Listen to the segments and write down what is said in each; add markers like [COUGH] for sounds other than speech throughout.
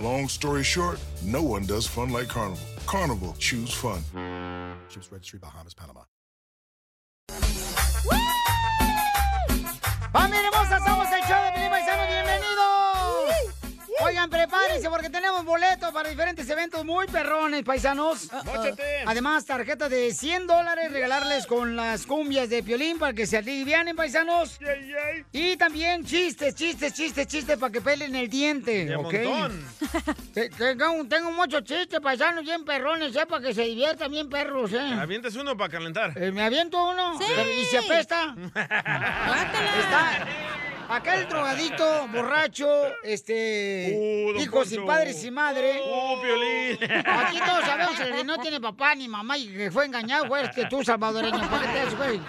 Long story short, no one does fun like Carnival. Carnival, choose fun. Ships Registry, Bahamas, Panama. ¡Familia hermosa! ¡Somos el show de Pelín Paisano! ¡Bienvenidos! Oigan, prepárense porque tenemos boletos para diferentes eventos muy perrones, paisanos. ¡Móchate! Además, tarjeta de 100 dólares regalarles con las cumbias de Piolín para que se alivianen, paisanos. Y también chistes, chistes, chistes, chistes para que pelen el diente, De ¿ok? [LAUGHS] Tengo, tengo muchos chistes, paisanos, bien perrones, ¿eh? Para que se diviertan bien perros, ¿eh? Avientes uno para calentar. Eh, ¿Me aviento uno? Pero, ¿Y se apesta? [LAUGHS] Está aquel drogadito, borracho, este, Uh, don hijos y Poncho. padres y madre. ¡Uh, Piolín! Aquí todos sabemos que el que no tiene papá ni mamá y que fue engañado, güey, es que tú, salvadoreño, ¿para qué te haces, güey?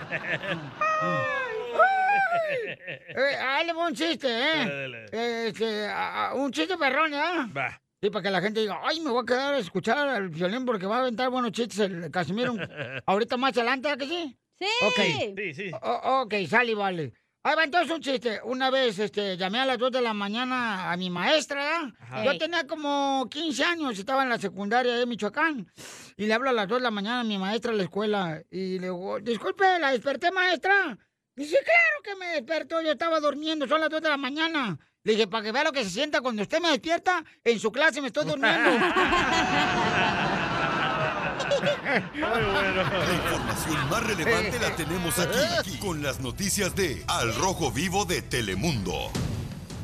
Eh, ahí le voy un chiste, ¿eh? Dale, dale. Eh, este, a- a- un chiste perrón, ¿eh? Va. Sí, para que la gente diga, ay, me voy a quedar a escuchar al violín porque va a aventar buenos chistes el Casimiro. [LAUGHS] Ahorita más adelante, ¿a que sí? Sí. Ok. Sí, sí. O- ok, sale y vale. Ahí va, entonces un chiste. Una vez este, llamé a las 2 de la mañana a mi maestra. Yo tenía como 15 años, estaba en la secundaria de Michoacán. Y le hablo a las 2 de la mañana a mi maestra a la escuela. Y le digo, disculpe, ¿la desperté, maestra? Dice, claro que me despertó, yo estaba durmiendo, son las 2 de la mañana. Le dije, para que vea lo que se sienta cuando usted me despierta, en su clase me estoy durmiendo. [LAUGHS] La información más relevante la tenemos aquí, aquí, con las noticias de Al Rojo Vivo de Telemundo.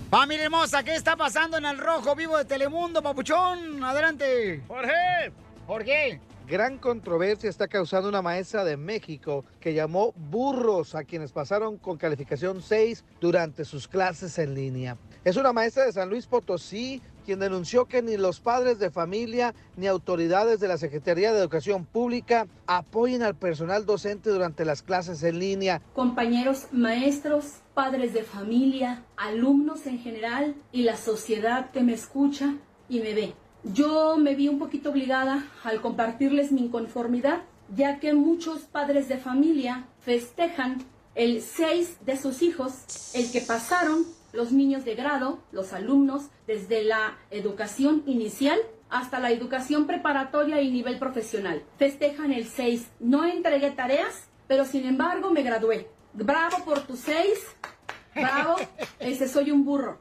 Familia hermosa, ¿qué está pasando en el rojo vivo de Telemundo, papuchón? Adelante. ¡Jorge! Jorge. Gran controversia está causando una maestra de México que llamó burros a quienes pasaron con calificación 6 durante sus clases en línea. Es una maestra de San Luis Potosí quien denunció que ni los padres de familia ni autoridades de la Secretaría de Educación Pública apoyen al personal docente durante las clases en línea. compañeros maestros, padres de familia, alumnos en general y la sociedad que me escucha y me ve. Yo me vi un poquito obligada al compartirles mi inconformidad, ya que muchos padres de familia festejan el 6 de sus hijos, el que pasaron los niños de grado, los alumnos, desde la educación inicial hasta la educación preparatoria y nivel profesional. Festejan el 6. No entregué tareas, pero sin embargo me gradué. Bravo por tu 6. Bravo, ese soy un burro.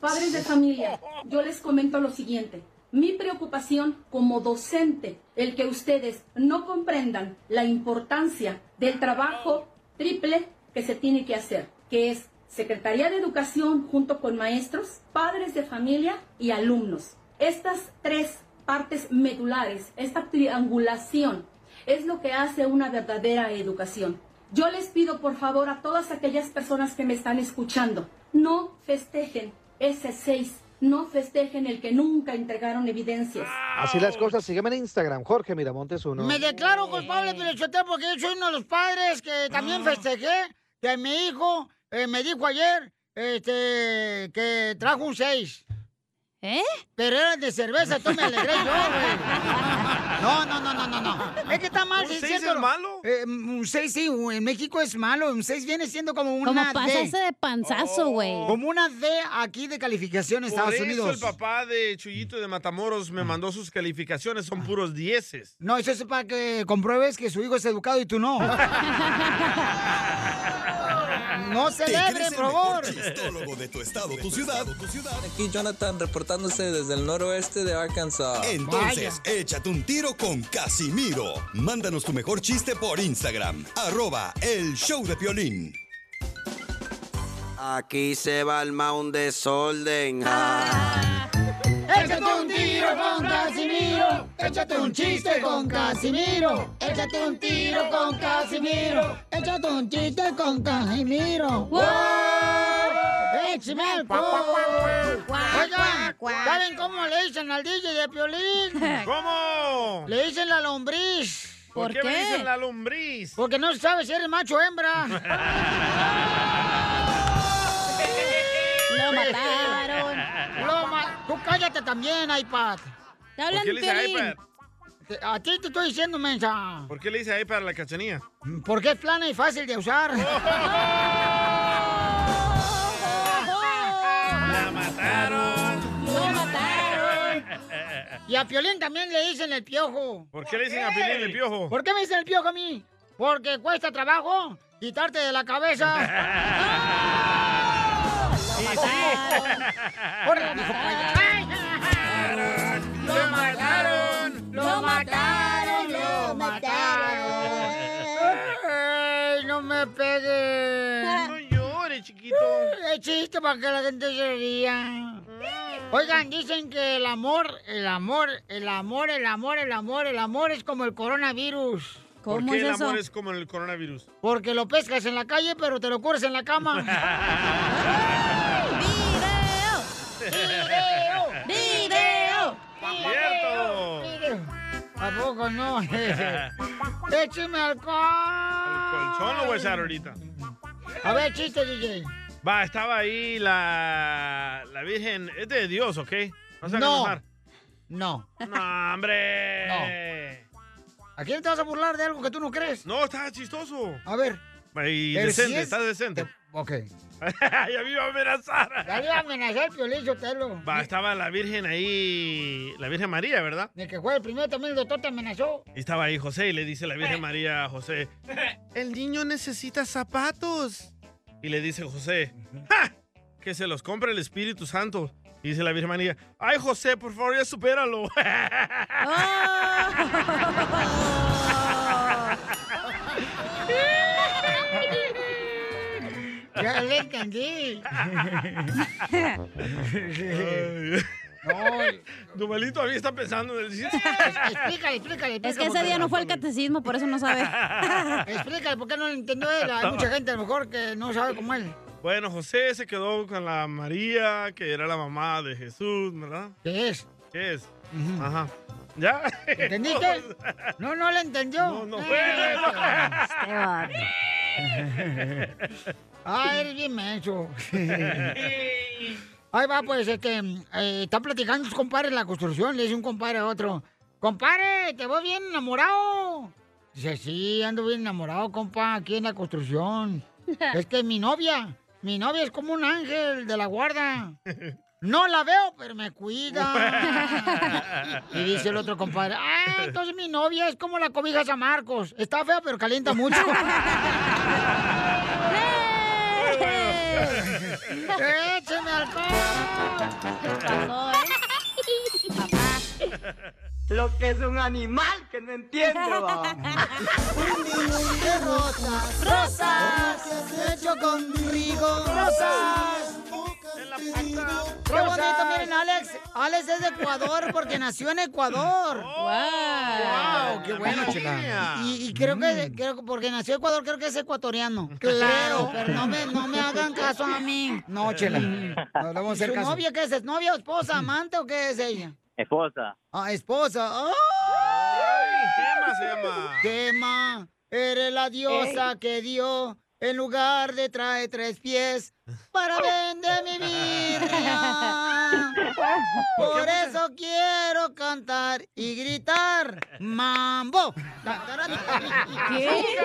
Padres de familia, yo les comento lo siguiente. Mi preocupación como docente, el que ustedes no comprendan la importancia del trabajo triple que se tiene que hacer, que es Secretaría de Educación junto con maestros, padres de familia y alumnos. Estas tres partes medulares, esta triangulación, es lo que hace una verdadera educación. Yo les pido por favor a todas aquellas personas que me están escuchando, no festejen ese 6, no festejen el que nunca entregaron evidencias. Así las cosas, sígueme en Instagram, Jorge Miramontes uno. Me declaro culpable, Pelichotero, porque yo soy uno de los padres que también festejé que mi hijo eh, me dijo ayer este, que trajo un 6. ¿Eh? Pero era de cerveza, tú me alegré yo, güey. No, no, no, no, no, no. Es que está mal. ¿Un sí, seis cierto. es malo? Eh, un 6 sí, en México es malo. Un 6 viene siendo como una Como D. pasarse de panzazo, güey. Como una D aquí de calificación en Por Estados eso Unidos. el papá de Chuyito de Matamoros me mandó sus calificaciones, son puros dieces. No, eso es para que compruebes que su hijo es educado y tú no. [LAUGHS] No ¿Te celebre, el por favor. chistólogo de tu estado, tu ciudad, tu ciudad? Aquí Jonathan reportándose desde el noroeste de Arkansas. Entonces, échate un tiro con Casimiro. Mándanos tu mejor chiste por Instagram. Arroba el show de Piolín. Aquí se va el un desorden. Échate un tiro con Casimiro. Échate un chiste con Casimiro. Échate un tiro con Casimiro. Échate un chiste con Casimiro. ¡Wow! ¡Échame alcohol! Oigan, ¿saben cómo le dicen al DJ de Piolín? [LAUGHS] ¿Cómo? Le dicen la lombriz. ¿Por, qué, me dicen la lombriz? Porque no sabe si eres macho o hembra. [LAUGHS] Lo mataron. Tú cállate también, iPad. Te ¿Por qué le dice iPad? A ti te estoy diciendo, mensa. ¿Por qué le dice iPad a la cachanía? Porque es plana y fácil de usar. ¡La mataron! ¡Lo mataron! Y a Piolín también le dicen el piojo. ¿Por qué le dicen a Piolín el piojo? ¿Por qué me dicen el piojo a mí? Porque cuesta trabajo quitarte de la cabeza. [LAUGHS] Sí, ¡Órale, hijo, ¡Ay! ¡Lo chiquito. Es chiste para que la gente se ría. Oigan, dicen que el amor, el amor, el amor, el amor, el amor, el amor es como el coronavirus. ¿Por qué el amor es como el coronavirus? Porque lo pescas en la calle, pero te lo curas en la cama. [LAUGHS] [LAUGHS] ¡Video! ¡Video! ¡Cierto! ¿A poco no? [LAUGHS] ¡Écheme alcohol! ¿Colchón lo voy a echar ahorita? A ver, chiste, DJ. Va, estaba ahí la, la Virgen. Es de Dios, ¿ok? No No. enojar. No. No, hombre. ¿A quién te vas a burlar de algo que tú no crees? No, está chistoso. A ver. Y Pero si decente, es- está decente. Ok. [LAUGHS] ya me iba a amenazar. Ya le iba a amenazar el Piolín Sotelo. Va, estaba la Virgen ahí, la Virgen María, ¿verdad? De que fue el primero también el doctor te amenazó. Y estaba ahí José y le dice la Virgen María a José, el niño necesita zapatos. Y le dice José, ¡Ja! que se los compre el Espíritu Santo. Y dice la Virgen María, ay José, por favor ya supéralo. [LAUGHS] Ya le entendí. [LAUGHS] [LAUGHS] Ay, Duvalito todavía está pensando en el. Explícale, explícale. Es que ese día no fue el catecismo, por eso no sabe. [LAUGHS] Explícale, ¿por qué no lo entendió él? Hay mucha gente a lo mejor que no sabe como él. Bueno, José se quedó con la María, que era la mamá de Jesús, ¿verdad? ¿Qué es? ¿Qué es? Ajá. ¿Ya? ¿Entendiste? [LAUGHS] No, no le entendió. No, no fue. Ah, eres bien menso. [LAUGHS] Ahí va, pues, este, eh, está platicando sus compadres en la construcción, le dice un compadre a otro, compadre, te voy bien enamorado. Dice, sí, ando bien enamorado, compa, aquí en la construcción. [LAUGHS] Es que mi novia, mi novia es como un ángel de la guarda. No la veo, pero me cuida. [LAUGHS] Y dice el otro compadre, ah, entonces mi novia es como la cobija San Marcos. Está fea, pero calienta mucho. [LAUGHS] ¡Écheme alcohol! pasó, Lo que es un animal que no entiendo. Un millón de rosas, rosas, ¿qué has hecho conmigo? Rosas. Qué bonito, miren, Alex. Alex es de Ecuador porque nació en Ecuador. Wow. Wow, qué bueno, chica. Y, y creo que, creo que porque nació en Ecuador, creo que es ecuatoriano. Claro, pero no me, no me hagan caso a mí. No, chela. No le vamos a hacer ¿Su caso. novia qué es? ¿Es novia o esposa, amante o qué es ella? Esposa. Ah, esposa. ¡Ay! Gema se llama. Gema, eres la diosa que dio en lugar de trae tres pies para vender mi birria. [LAUGHS] Por eso quiero cantar y gritar mambo. ¿Qué?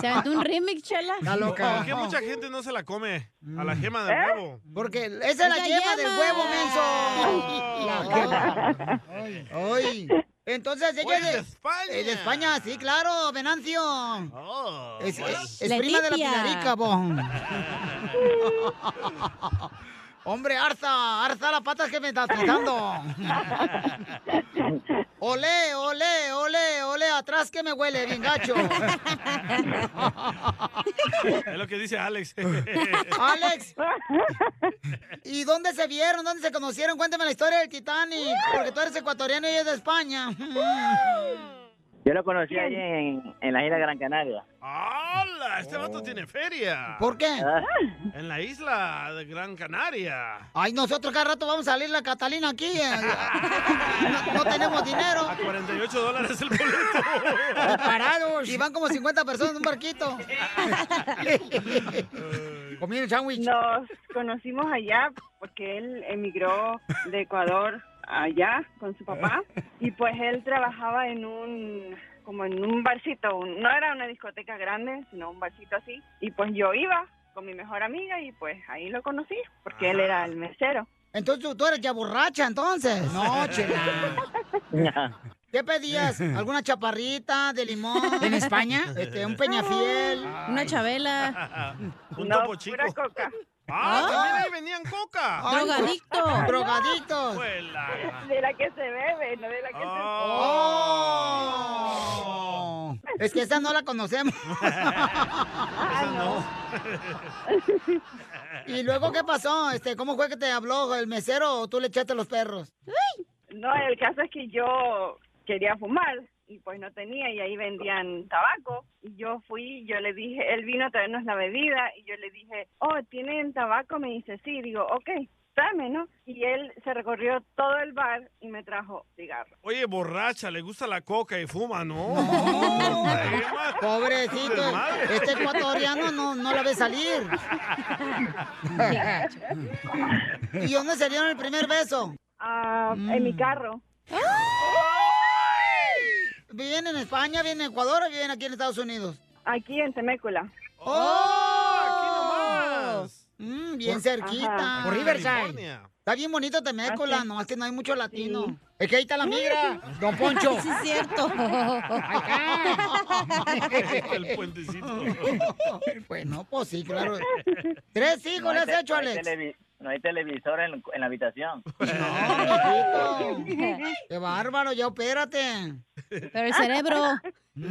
¿Se aventó un remix, chela? Está loca. ¿Por qué mucha gente no se la come a la gema del huevo? Porque esa es la yema del huevo, menso. [LAUGHS] La gema. Ay. Entonces ella es de, de España. eh, de España, sí, claro, Venancio. Oh, es bueno. es- es prima de la. Pilarica, bo. [LAUGHS] Hombre, Arza, Arza las patas que me estás pisando. [LAUGHS] Olé, olé, olé, olé, atrás que me huele, bien gacho. Es lo que dice Alex. Alex, ¿y dónde se vieron? ¿Dónde se conocieron? Cuéntame la historia del Titanic, porque tú eres ecuatoriano y es de España. Yo lo conocí ahí en, en la isla Gran Canaria. ¡Hala! Este vato tiene feria. ¿Por qué? En la isla de Gran Canaria. Ay, nosotros cada rato vamos a salir la Catalina aquí. eh. No, no tenemos dinero. A 48 dólares el boleto. Parados. Y van como 50 personas en un barquito. Comiendo sándwich. Nos conocimos allá porque él emigró de Ecuador allá con su papá y pues él trabajaba en un como en un barcito, un- no era una discoteca grande, sino un barcito así y pues yo iba con mi mejor amiga y pues ahí lo conocí porque él era el mesero. Entonces tú, tú eres ya borracha, entonces. No, chela. ¿Qué pedías? ¿Alguna chaparrita de limón? [LAUGHS] ¿En España? Este, un peñafiel. Una chabela. [LAUGHS] Un No, topo chico. pura coca. Ah, también ahí vendían coca. [LAUGHS] Drogadictos. Abuela. De la que se bebe, no de la que Oh. Es que esa no la conocemos. [LAUGHS] Ah, [LAUGHS] ¿Y luego qué pasó? Este, ¿Cómo fue que te habló el mesero o tú le echaste los perros? se... No, el caso es que yo quería fumar y pues no tenía y ahí vendían tabaco y yo fui, yo le dije, él vino a traernos la bebida y yo le dije, oh, ¿tienen tabaco? Me dice, sí, digo, ok, dame, ¿no? Y él se recorrió todo el bar y me trajo cigarros. Oye, borracha, le gusta la coca y fuma, ¿no? [LAUGHS] Pobrecito, este ecuatoriano no, no la ve salir. [LAUGHS] ¿Y dónde se dieron el primer beso? Ah, En mi carro. ¿Viven en España, viven en Ecuador o viven aquí en Estados Unidos? Aquí en Temécula. ¡Oh! Mm, bien cerquita. Ajá. Por Riverside. Está bien bonito Temécula, Ah, sí. no, es que no hay mucho latino. Es que ahí está la migra, don Poncho. [LAUGHS] Sí, es cierto. [LAUGHS] el puentecito. [LAUGHS] Bueno, pues sí, claro. Tres hijos le has hecho, no Alex. No hay televisor en, en la habitación. [LAUGHS] No, mijito. Qué bárbaro, ya opérate. Pero el cerebro. [LAUGHS]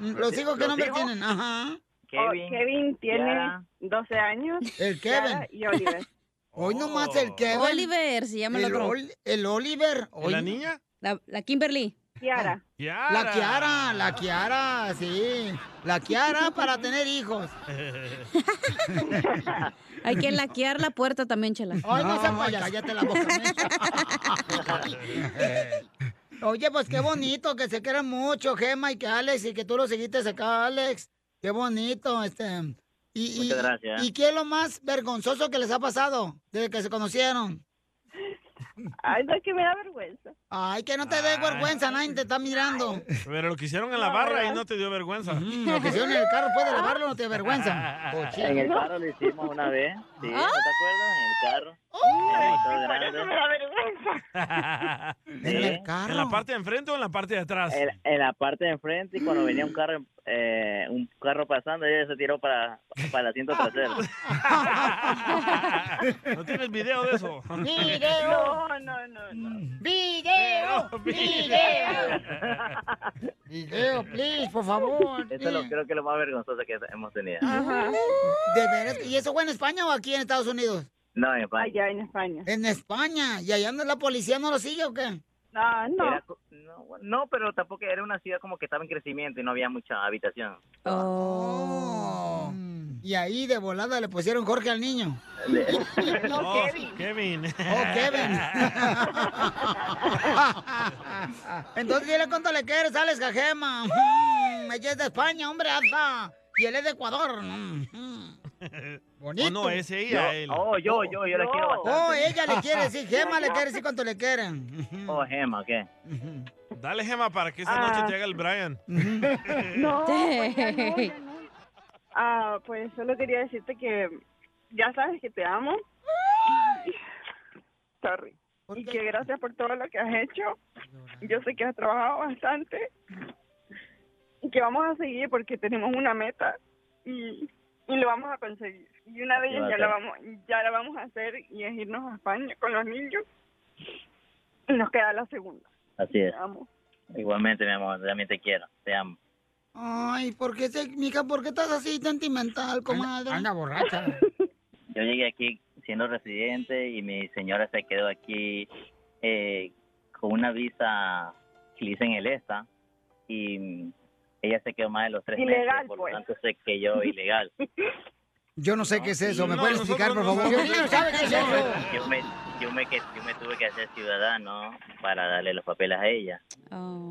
Los hijos, ¿qué ¿Los nombre hijos? tienen? Ajá. Kevin, Oh, Kevin tiene Kiara. 12 años. El Kevin. Y Oliver. [LAUGHS] Hoy nomás el Kevin. Oliver se llama el, El, otro. Ol- el Oliver. ¿Y Hoy- la niña? La, la Kimberly. Kiara. Kiara. La Kiara, la Kiara, sí. La Kiara para tener hijos. [LAUGHS] Hay que laquear la puerta también, chela. Ay, no, payaso. cállate la boca. [LAUGHS] Oye, pues qué bonito, que se quieran mucho, Gema y que Alex, y que tú lo seguiste acá, Alex. Qué bonito, este. Y, y- Muchas gracias. ¿Y qué es lo más vergonzoso que les ha pasado desde que se conocieron? Ay, no, es que me da vergüenza. Ay, que no te dé vergüenza, nadie te está mirando. Pero lo que hicieron en la barra y no te dio vergüenza. Mm, Lo que hicieron en el carro, puede lavarlo, no te da vergüenza. [LAUGHS] En el carro lo hicimos una vez. Sí, ¿no te acuerdas? En el carro. Ay, eso me da vergüenza. En el carro. ¿En la parte de enfrente o en la parte de atrás? En, en la parte de enfrente y cuando venía un carro eh, un carro pasando ella se tiró para, para el asiento trasero. [LAUGHS] ¿No tienes video de eso? [LAUGHS] ¡Video! No, no, no, no. ¡Video! ¡Video! [LAUGHS] ¡Video, please, por favor! Eso es lo, creo que es lo más vergonzoso que hemos tenido. Ajá. ¿De veras? ¿Y eso fue en España o aquí en Estados Unidos? No, en España. Allá en España. En España. ¿Y allá no la policía no lo sigue o qué? No, no. Era no, no, pero tampoco era una ciudad como que estaba en crecimiento y no había mucha habitación. Oh. Y ahí de volada le pusieron Jorge al niño. [LAUGHS] No, Oh, Kevin. Kevin. Oh, Kevin. [LAUGHS] Entonces dile cuánto le quieres, Alex Cajema. Mm, ella es de España, hombre, alza. Y él es de Ecuador. Mm, mm. Bonito. Oh, no, es ella, él. Oh, yo, yo, yo le quiero bastante. Oh, ella le quiere decir, [LAUGHS] Gema le quiere decir cuánto le quieren. Oh, Gema, ¿qué? Dale, Gema, para que esta Ah. noche te haga el Brian. No, pues ya no, ya no. Ah, pues solo quería decirte que ya sabes que te amo. [LAUGHS] Sorry. y que gracias por todo lo que has hecho. Yo sé que has trabajado bastante y que vamos a seguir porque tenemos una meta y, y lo vamos a conseguir. Y una de ellas ya la vamos ya la vamos a hacer y es irnos a España con los niños. Y nos queda la segunda. Así es. Te amo. Igualmente, mi amor, también te quiero, te amo. Ay, ¿por qué, se, mija, por qué estás así sentimental, comadre? Anda, borracha. Yo llegué aquí siendo residente y mi señora se quedó aquí eh, con una visa que le hice en el ESTA y ella se quedó más de los tres Ilegal, meses, por pues. lo tanto se quedó ilegal. Yo no sé qué es eso. ¿Me No, puedes explicar, por favor? Yo. Yo me, yo, me, que- yo me tuve que hacer ciudadano para darle los papeles a ella.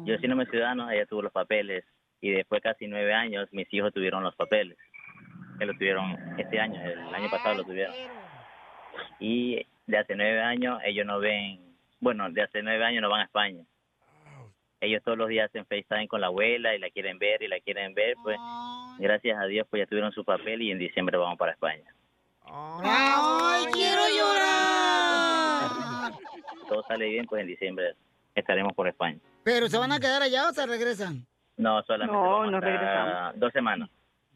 Yo siendo ciudadano, ella tuvo los papeles y después de casi nueve años mis hijos tuvieron los papeles. Que lo tuvieron este año, el año pasado lo tuvieron. Y de hace nueve años ellos no ven, bueno, de hace nueve años no van a España. Ellos todos los días hacen FaceTime con la abuela y la quieren ver y la quieren ver, pues gracias a Dios pues ya tuvieron su papel y en diciembre vamos para España. ¡Ay, quiero llorar! Todo sale bien, pues en diciembre estaremos por España. ¿Pero se van a quedar allá o se regresan? No, solamente No, vamos no regresamos. dos semanas.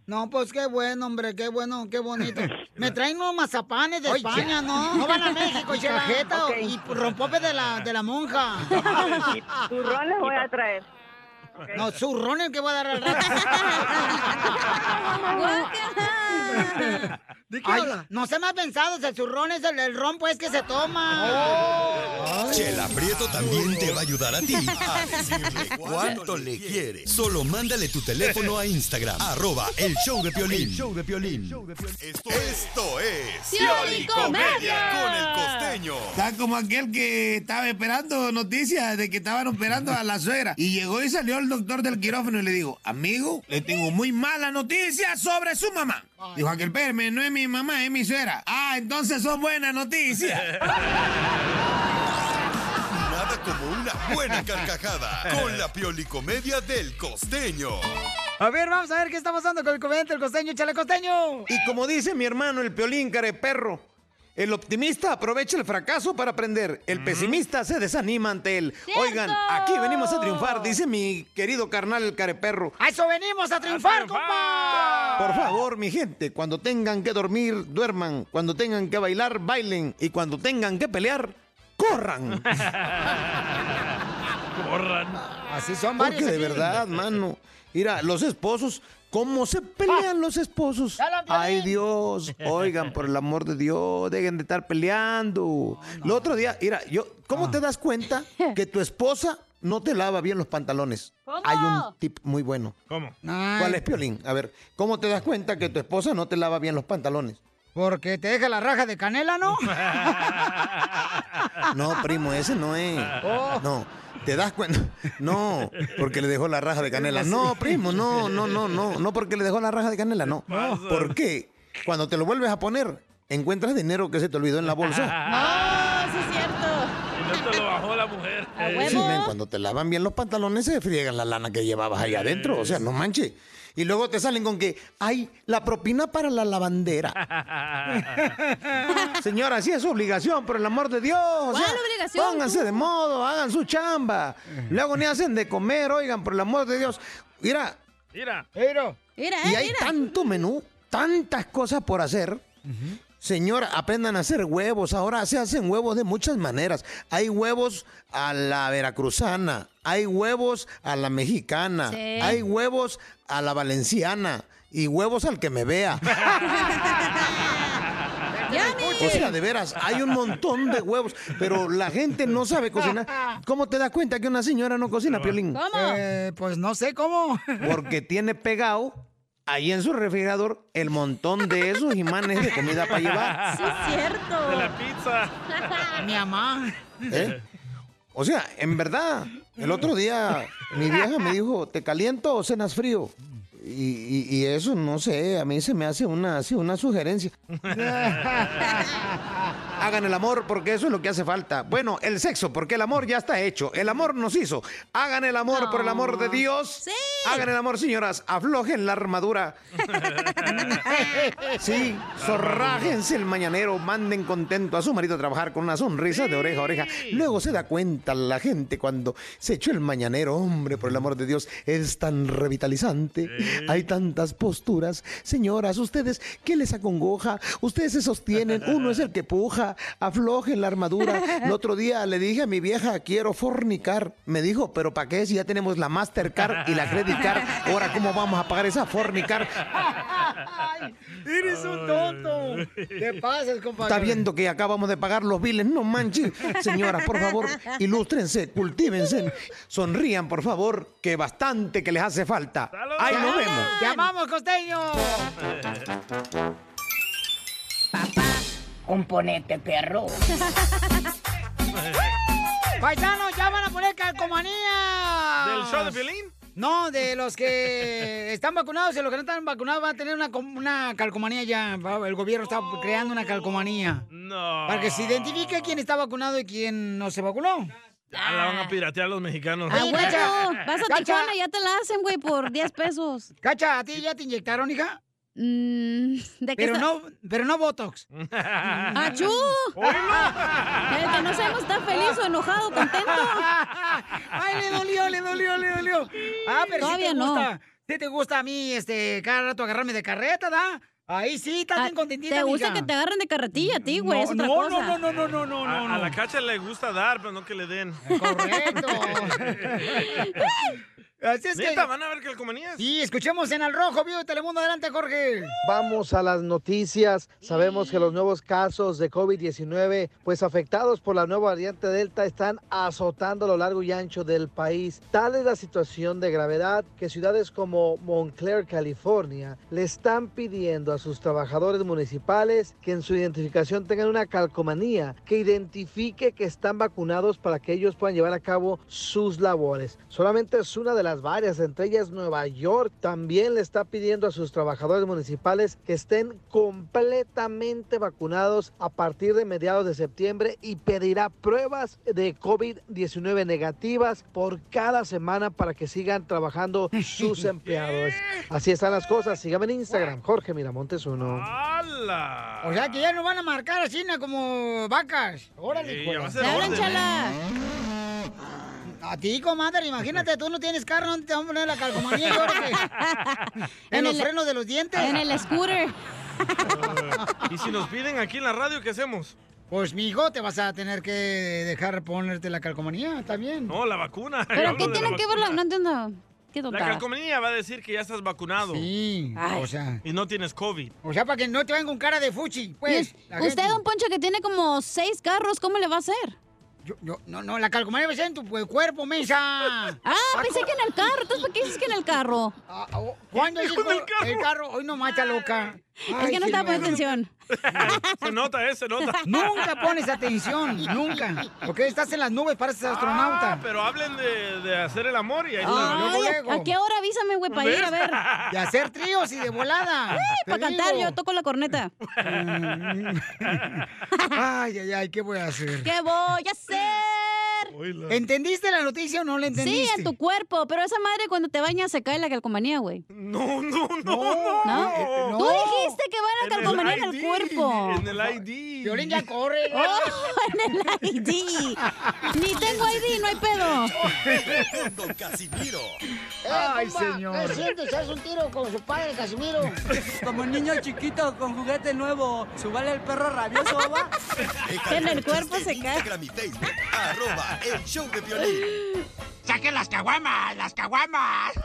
No, pues qué bueno, hombre, qué bueno, qué bonito. [LAUGHS] Me traen unos mazapanes de Oye, España, ¿no? [LAUGHS] No van a México, y cajeta y rompope de la, de la monja. [LAUGHS] Turrón les voy a traer. No, zurrón el que voy a dar al rato. ¿De qué habla? No se me ha pensado, el zurrón es el, el ron, pues, que se toma. Chela Prieto también te va a ayudar a ti a [LAUGHS] decirle cuánto le quieres. Solo mándale tu teléfono a Instagram, arroba el show de Piolín. show de Piolín. Esto, esto es Piolicomedia. con el costeño. Está como aquel que estaba esperando noticias de que estaban operando a la suegra. Y llegó y salió el doctor del quirófano y le dijo, amigo, le tengo muy mala noticia sobre su mamá. Dijo aquel, espérame, no es mi mamá, es mi suegra. Ah, entonces son buenas noticias. [LAUGHS] Nada como una buena carcajada con la Piolicomedia del costeño. A ver, vamos a ver qué está pasando con el comediante el costeño, échale costeño. Y como dice mi hermano el piolín careperro, el optimista aprovecha el fracaso para aprender. El pesimista se desanima ante él. Oigan, aquí venimos a triunfar, dice mi querido carnal el careperro. A eso venimos a triunfar, compa. Por favor, mi gente, cuando tengan que dormir, duerman. Cuando tengan que bailar, bailen. Y cuando tengan que pelear, corran. [LAUGHS] Corran. Así son Porque de verdad, mano. Mira, los esposos, ¿cómo se pelean los esposos? Ay, Dios. Oigan, por el amor de Dios, dejen de estar peleando. El otro día, mira, yo, ¿cómo te das cuenta que tu esposa no te lava bien los pantalones? ¿Cómo? Hay un tip muy bueno. ¿Cómo? ¿Cuál es, Piolín? A ver, ¿cómo te das cuenta que tu esposa no te lava bien los pantalones? Porque te deja la raja de canela, ¿no? [LAUGHS] No, primo, ese no es. Oh. No, te das cuenta. [LAUGHS] No, porque le dejó la raja de canela. No, primo, no, no, no, no. No porque le dejó la raja de canela, no. ¿Por qué? Cuando te lo vuelves a poner, encuentras dinero que se te olvidó en la bolsa. No, sí es cierto. Y no te lo bajó la mujer. Sí, men, cuando te lavan bien los pantalones se friegan la lana que llevabas ahí adentro. O sea, no manches. Y luego te salen con que, ay, la propina para la lavandera. [LAUGHS] Señora, sí es su obligación, por el amor de Dios. O ¿Cuál sea, obligación, Pónganse tú? de modo, hagan su chamba. Luego ni hacen de comer, oigan, por el amor de Dios. Mira, Mira. Pero, Mira, y eh, hay mira. tanto menú, tantas cosas por hacer. Señora, aprendan a hacer huevos. Ahora se hacen huevos de muchas maneras. Hay huevos a la veracruzana, hay huevos a la mexicana, Sí. hay huevos a la valenciana y huevos al que me vea. [LAUGHS] [LAUGHS] O sea, de veras, hay un montón de huevos, pero la gente no sabe cocinar. ¿Cómo te das cuenta que una señora no cocina, Piolín? ¿Cómo? eh, pues no sé cómo. Porque tiene pegado ahí en su refrigerador el montón de esos imanes de comida para llevar. [LAUGHS] Sí es cierto. De la pizza. [LAUGHS] Mi mamá. ¿eh? O sea, en verdad, el otro día mi vieja me dijo, ¿te caliento o cenas frío? Y, y- y eso, no sé, a mí se me hace una, así, una sugerencia. [LAUGHS] Hagan el amor porque eso es lo que hace falta. Bueno, el sexo, porque el amor ya está hecho. El amor nos hizo. Hagan el amor por el amor de Dios. Sí. Hagan el amor, señoras. Aflojen la armadura. [LAUGHS] Sí, zorrájense el mañanero. Manden contento a su marido a trabajar con una sonrisa de oreja a oreja. Luego se da cuenta la gente cuando se echó el mañanero. Hombre, por el amor de Dios, es tan revitalizante. Hay tantas posturas. Señoras, ustedes, ¿qué les acongoja? Ustedes se sostienen. Uno es el que puja. Aflojen la armadura. El otro día le dije a mi vieja, quiero fornicar. Me dijo, ¿pero para qué si ya tenemos la Mastercard y la Credit Card? Ahora, ¿cómo vamos a pagar esa fornicar? Ay, [LAUGHS] eres un tonto. ¿Qué pasa, compadre? Está viendo que acabamos de pagar los biles, no manches. Señoras, por favor, ilústrense, cultívense, sonrían, por favor, que bastante que les hace falta. Ahí nos vemos. ¡Llamamos, costeño! Componente, perro. [LAUGHS] Paisanos, ya van a poner calcomanía. ¿Del show de Piolín? No, de los que [LAUGHS] están vacunados y los que no están vacunados van a tener una, una calcomanía ya. El gobierno está creando una calcomanía. No. Para que se identifique quién está vacunado y quién no se vacunó. Ya la van a piratear los mexicanos. Ay, Cacha. Vas a Cacha. Tijuana, ya te la hacen, güey, por 10 pesos. Cacha, ¿a ti ya te inyectaron, hija? Mm, [LAUGHS] ¿De qué Pero está- no, pero no Botox. [LAUGHS] ¡Achú! El que no [LAUGHS] sabemos está feliz o enojado, contento. Ay, le dolió, le dolió, le dolió. Ah, pero Todavía sí te no. gusta. Sí te gusta a mí, este, cada rato agarrarme de carreta, ¿da? Ahí sí, estás bien contentita, Ah, ¿Te gusta que te agarren de carretilla a ti, güey? No, es otra no, cosa. no, no, no, no, no, A, no, a la cacha le gusta dar, pero no que le den. Correcto. Así es que... ¿Neta, van a ver calcomanías? Sí, escuchemos en Al Rojo, vivo de Telemundo. Adelante, Jorge. Vamos a las noticias. Sabemos que los nuevos casos de COVID-19, pues afectados por la nueva variante Delta, están azotando a lo largo y ancho del país. Tal es la situación de gravedad que ciudades como Montclair, California, le están pidiendo a sus trabajadores municipales que en su identificación tengan una calcomanía que identifique que están vacunados para que ellos puedan llevar a cabo sus labores. Solamente es una de las varias, entre ellas Nueva York también le está pidiendo a sus trabajadores municipales que estén completamente vacunados a partir de mediados de septiembre y pedirá pruebas de COVID-19 negativas por cada semana para que sigan trabajando sus [LAUGHS] empleados. Así están las cosas. Síganme en Instagram, Jorge Miramontes uno. ¡Hala! O sea que ya nos van a marcar así, ¿no? como vacas. Órale, Sí, hijo ya de- va a ser orden, chala. A ti, comadre, imagínate, tú no tienes carro, ¿dónde te van a poner la calcomanía? [LAUGHS] En, En los el- frenos de los dientes. En el scooter. [LAUGHS] ¿Y si nos piden aquí en la radio, qué hacemos? Pues, mijo, te vas a tener que dejar ponerte la calcomanía, está bien. No, la vacuna. ¿Pero qué de tiene la que ver la... vacuna. No entiendo. Qué La calcomanía va a decir que ya estás vacunado. Sí, Ay. o sea. Y no tienes COVID. O sea, para que no te vengan con cara de fuchi, pues. Usted, gente. don Poncho, que tiene como seis carros, ¿cómo le va a hacer? Yo, yo- no, no, la calcomanía va a ser en tu pues, cuerpo, mensa. Ah, pensé que en el carro. Entonces, ¿por qué dices que en el carro? Ah, oh, ¿Cuándo [LAUGHS] en el carro. el carro? Hoy no mata loca. Es que no sí, estaba poniendo atención. [LAUGHS] Se nota, ¿eh? Se nota. Nunca pones atención, nunca. Porque estás en las nubes, pareces astronauta. Ah, pero hablen de, de hacer el amor y ahí Ah, está. ¿A qué hora avísame, güey, para ir a ver? [LAUGHS] De hacer tríos y de volada. Te Para cantar, digo. yo toco la corneta. [LAUGHS] Ay, ay, ay, ¿qué voy a hacer? ¿Qué voy a hacer? ¿Entendiste la noticia o no la Sí, entendiste? en tu cuerpo, pero esa madre cuando te bañas se cae la calcomanía, güey. No, no, no, no. ¿No? eh, no. Tú dijiste que va la En el calcomanía en el cuerpo. En el ID. Violín ya corre. Oh, en el ID. Ni tengo ID, no hay pedo. Don Casimiro. Ay, compa, señor. ¿Qué sientes? ¿Haz un tiro con su padre, Casimiro? Como niño chiquito con juguete nuevo, ¿subale el perro rabioso, va? En el cuerpo chiste se cae. Instagram y Facebook. Arroba [LAUGHS] el show de violín. ¡Saquen las caguamas, las caguamas! [LAUGHS]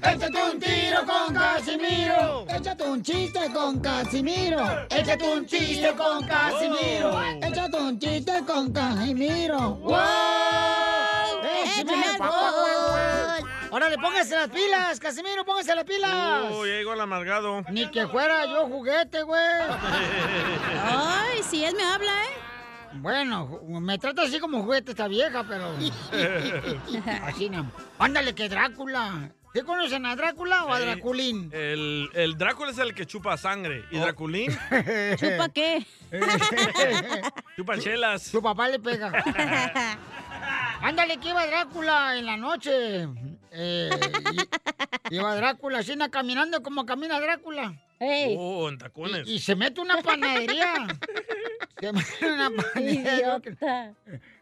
Échate un tiro con Casimiro. Échate un chiste con Casimiro. Échate un chiste con Casimiro. Échate un chiste con Casimiro. ¡Wow! ¡Échame! Órale, póngase las pilas, Casimiro, póngase las pilas. Ya llegó el amargado. Ni que fuera yo juguete, güey. [LAUGHS] Ay, si es me habla, ¿eh? Bueno, me trata así como juguete esta vieja, pero... [LAUGHS] Así no. Ándale, que Drácula. ¿Qué conocen a Drácula o a. Draculín? El, el Drácula es el que chupa sangre. ¿Y Draculín? [LAUGHS] ¿Chupa qué? [LAUGHS] chupa chelas. Su papá le pega. Ándale, que iba Drácula en la noche. Eh, y- iba Drácula, así na, caminando como camina Drácula. Oh, en tacones. Y, y se mete una panadería. [LAUGHS] se mete una panadería.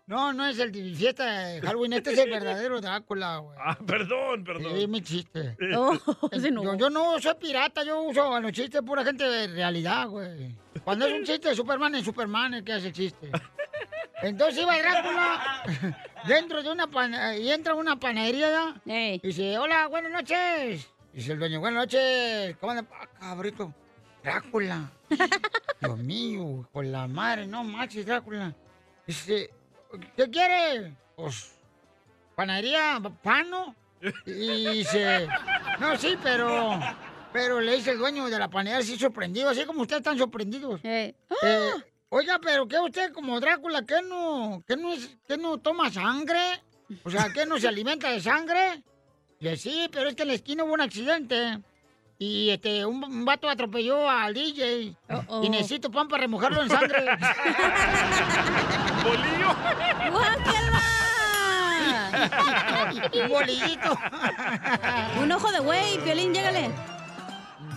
No, no es el de fiesta de Halloween, este es el verdadero Drácula, güey. Ah, perdón, perdón. Sí, mi chiste. [LAUGHS] Oh, enojó. yo, yo no soy pirata, yo uso los chistes pura gente de realidad, güey. Cuando es un chiste de Superman, es Superman el que hace el chiste. Entonces iba Drácula [LAUGHS] dentro de una pan y entra a una panadería ¿ya? y dice, hola, buenas noches. Dice el dueño, buenas noches. ¿Cómo anda? Ah, cabrito, Drácula. [LAUGHS] Dios mío, con la madre, no manches, Drácula. Dice, ¿qué quiere? Pues, panadería, pano. Y dice, no, sí, pero, pero le dice el dueño de la panadería, así sorprendido, así como ustedes están sorprendidos. Eh, oiga, pero ¿qué usted como Drácula, qué no, qué no, es, qué no toma sangre? O sea, ¿qué no se alimenta de sangre? Y sí, pero es que en la esquina hubo un accidente. Y este, un, un vato atropelló al DJ. Uh-oh. Y necesito pan para remojarlo en sangre. [LAUGHS] ¡Bolillo! [LAUGHS] Un bolillito. [LAUGHS] Un ojo de güey, Piolín, llégale.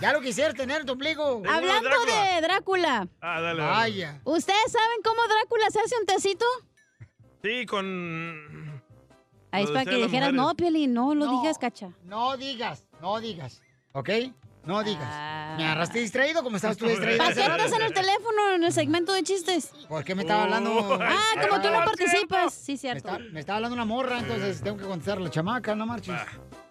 Ya lo quisiera tener tu ombligo. Hablando de Drácula. Ah, dale. dale. Vaya. ¿Ustedes saben cómo Drácula se hace un tecito? Sí, con... Ahí es para que dijeras, mujeres. no, Piolín, no lo No. digas, cacha. No digas, no digas. ¿Ok? No digas. Me agarraste distraído como estabas tú distraído. ¿Para qué estás en el [LAUGHS] teléfono en el segmento de chistes? ¿Por qué me estaba hablando? Ah, como tú no participas. Sí, Me cierto. está, me estaba hablando una morra, entonces tengo que contestar a la chamaca, no marches.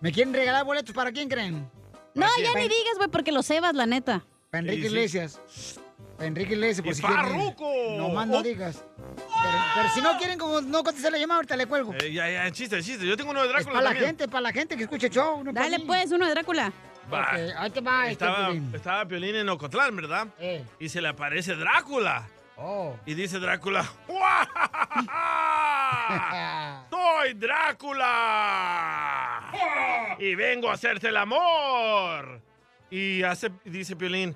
¿Me quieren regalar boletos para quién creen? No, ¿Para ya quién? ni digas, güey, porque lo cebas, la neta. Para Enrique Sí, sí. Iglesias. Enrique Iglesias, por ¡Y si quieren. Farruko! No más no Oh. digas. Pero, pero si no quieren como no contestar la llamada, ahorita le cuelgo. Eh, ya, ya, chiste, chiste. Yo tengo uno de es Drácula para la también. gente, para la gente que escuche show. No Dale, pues, uno de Drácula. Va. Ahí te va este Estaba, Piolín. estaba Piolín en Ocotlán, ¿verdad? Eh. Y se le aparece Drácula. Oh. Y dice Drácula, [LAUGHS] ¡Soy Drácula! [LAUGHS] Y vengo a hacerte el amor. Y hace, dice Piolín,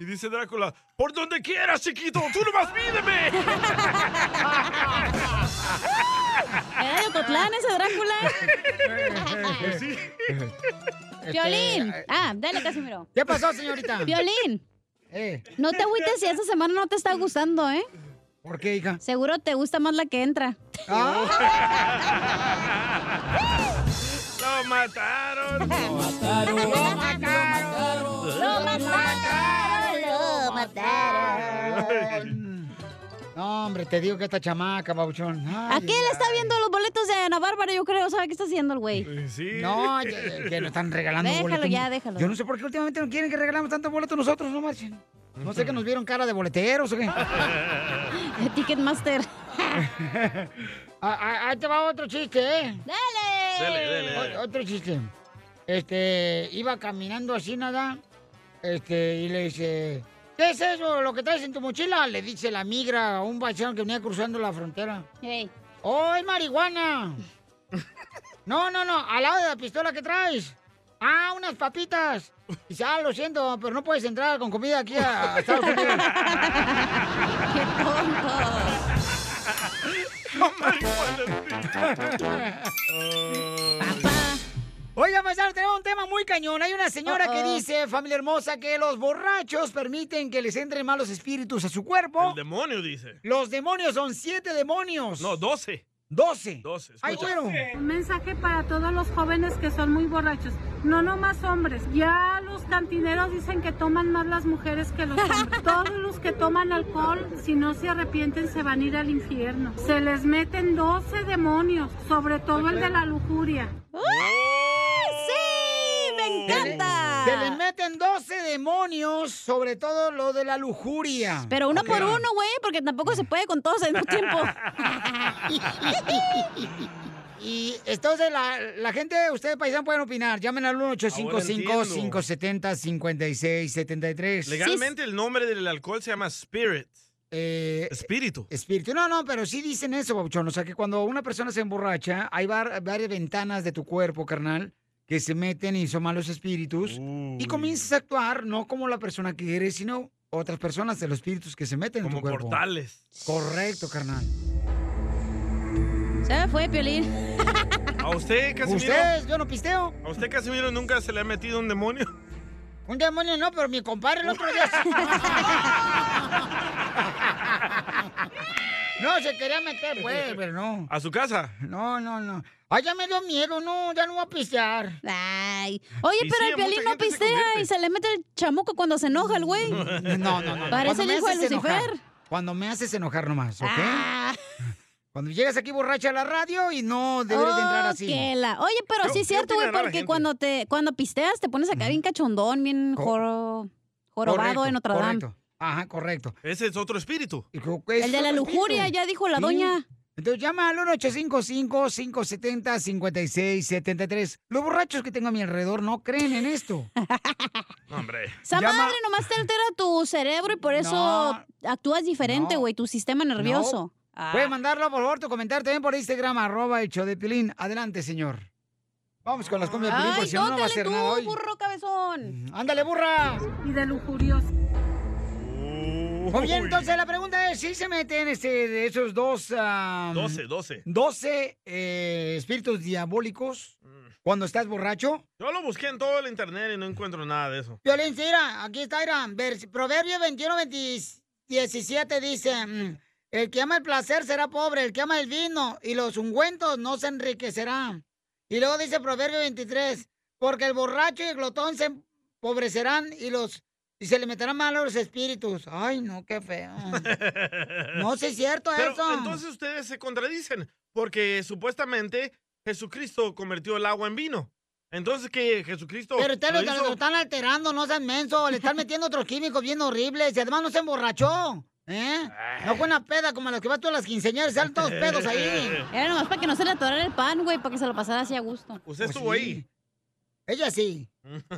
Y dice Drácula, por donde quieras, chiquito, tú nomás pídeme. ¿Era de Ocotlán ese Drácula? [LAUGHS] sí. Piolín. Ah, dale, Casimiro. Este, ¿Qué pasó, señorita? Piolín. Eh. No te agüites si esta semana no te está gustando, ¿eh? ¿Por qué, hija? Seguro te gusta más la que entra. [LAUGHS] ¡Lo mataron! ¡Lo [LAUGHS] mataron! No, hombre, te digo que esta chamaca, babuchón. ¿A qué le está viendo los boletos de Ana Bárbara? Yo creo, ¿sabe qué está haciendo el güey? Sí. No, ya- que nos están regalando Déjalo boletos. ya, déjalo. Yo no sé por qué últimamente no quieren que regalamos tantos boletos nosotros, no marchen. No sé que nos vieron cara de boleteros o qué. [LAUGHS] Ticketmaster. [LAUGHS] Ah, ah, Ahí te va otro chiste, ¿eh? ¡Dale! Dale, dale, dale. O- Otro chiste. Este, iba caminando así nada, este, y le dice, ¿qué es eso, lo que traes en tu mochila? Le dice la migra a un paisano que venía cruzando la frontera. Hey. ¡Oh, es marihuana! [LAUGHS] No, no, no, al lado de la pistola que traes. Ah, unas papitas. Dice, ah, lo siento, pero no puedes entrar con comida aquí a, a [LAUGHS] Estados Unidos. ¡Qué tonto! [LAUGHS] ¡No, marihuana! Oiga, paisano, tenemos un tema muy cañón. Hay una señora que dice, familia hermosa, que los borrachos permiten que les entren malos espíritus a su cuerpo. El demonio dice. Los demonios son siete demonios. No, doce. Doce. Doce. Ay, escucha. bueno. Un mensaje para todos los jóvenes que son muy borrachos. No nomás hombres. Ya los cantineros dicen que toman más las mujeres que los hombres. [LAUGHS] Todos los que toman alcohol, si no se arrepienten, se van a ir al infierno. Se les meten 12 demonios, sobre todo el de la lujuria. ¡Sí! ¡Me encanta! Se les meten 12 demonios, sobre todo lo de la lujuria. Pero uno por uno, güey, porque tampoco se puede con todos al mismo tiempo. [LAUGHS] Y entonces la, la gente, ustedes paisanos pueden opinar. Llamen al 1-855-570-5673. Legalmente el nombre del alcohol se llama spirit. Eh, Espíritu. Espíritu. No, no, pero sí dicen eso, Babuchón. O sea, que cuando una persona se emborracha, hay var- varias ventanas de tu cuerpo, carnal, que se meten y son malos espíritus. Y comienzas a actuar no como la persona que eres, sino otras personas de los espíritus que se meten en Como tu cuerpo. portales. Correcto, carnal. Se fue, Piolín. ¿A usted, Casimiro? Ustedes, yo no pisteo. ¿A usted, Casimiro, nunca se le ha metido un demonio? Un demonio no, pero mi compadre el otro día. [LAUGHS] no, se quería meter, pues, [LAUGHS] pero no. ¿A su casa? No, no, no. Ay, ya me dio miedo, no, ya no voy a pistear. Ay. Oye, Y pero sí, el mucha no se pistea y se le mete el chamuco cuando se enoja el güey. No, no, no. Parece Cuando el hijo de enojar. Lucifer. Cuando me haces enojar nomás, ¿ok? Ah. Cuando llegas aquí borracha a la radio y no deberías de entrar así. Oh, que la- Oye, pero ¿Qué- sí es cierto, güey, porque cuando te cuando pisteas te pones acá bien cachondón, bien joro- jorobado correcto, en Notre Dame. Correcto. Ajá, correcto. Ese es otro espíritu. El de la lujuria, ya dijo la Sí. doña. Entonces llama al 1-855-570-5673. Los borrachos que tengo a mi alrededor no creen en esto. [LAUGHS] Hombre. Esa Llama- madre nomás te altera tu cerebro y por eso No. actúas diferente, No. güey, tu sistema nervioso. No. Puede mandarlo, por favor, tu comentario también por Instagram, arroba show de Pilín. Adelante, señor. Vamos con las comidas de Pilín, Ay, porque si no, no va a tú, nada hoy. burro cabezón. Ándale, burra. Y de lujurioso. Muy bien, entonces la pregunta es, ¿sí se meten este, de esos dos... am, 12, 12. 12 eh, espíritus diabólicos cuando estás borracho? Yo lo busqué en todo el internet y no encuentro nada de eso. Violencia, mira, aquí está, mira, Proverbio 21, 20 17 dice, mm, el que ama el placer será pobre, el que ama el vino y los ungüentos no se enriquecerá. Y luego dice Proverbio 23, porque el borracho y el glotón se empobrecerán y los y se le meterán mal los espíritus. Ay, no, qué feo. [LAUGHS] No, sí es cierto Pero eso. entonces ustedes se contradicen, porque supuestamente Jesucristo convirtió el agua en vino. Entonces que Jesucristo... Pero ustedes lo lo, hizo- lo están alterando, no sean menso. Le están metiendo otros químicos bien horribles. Y además no se emborrachó. ¿Eh? No fue una peda como las que vas tú a las quinceañeras. Salen todos pedos ahí. Era nomás para que no se le atorara el pan, güey, para que se lo pasara así a gusto. Usted estuvo ahí. Ella sí.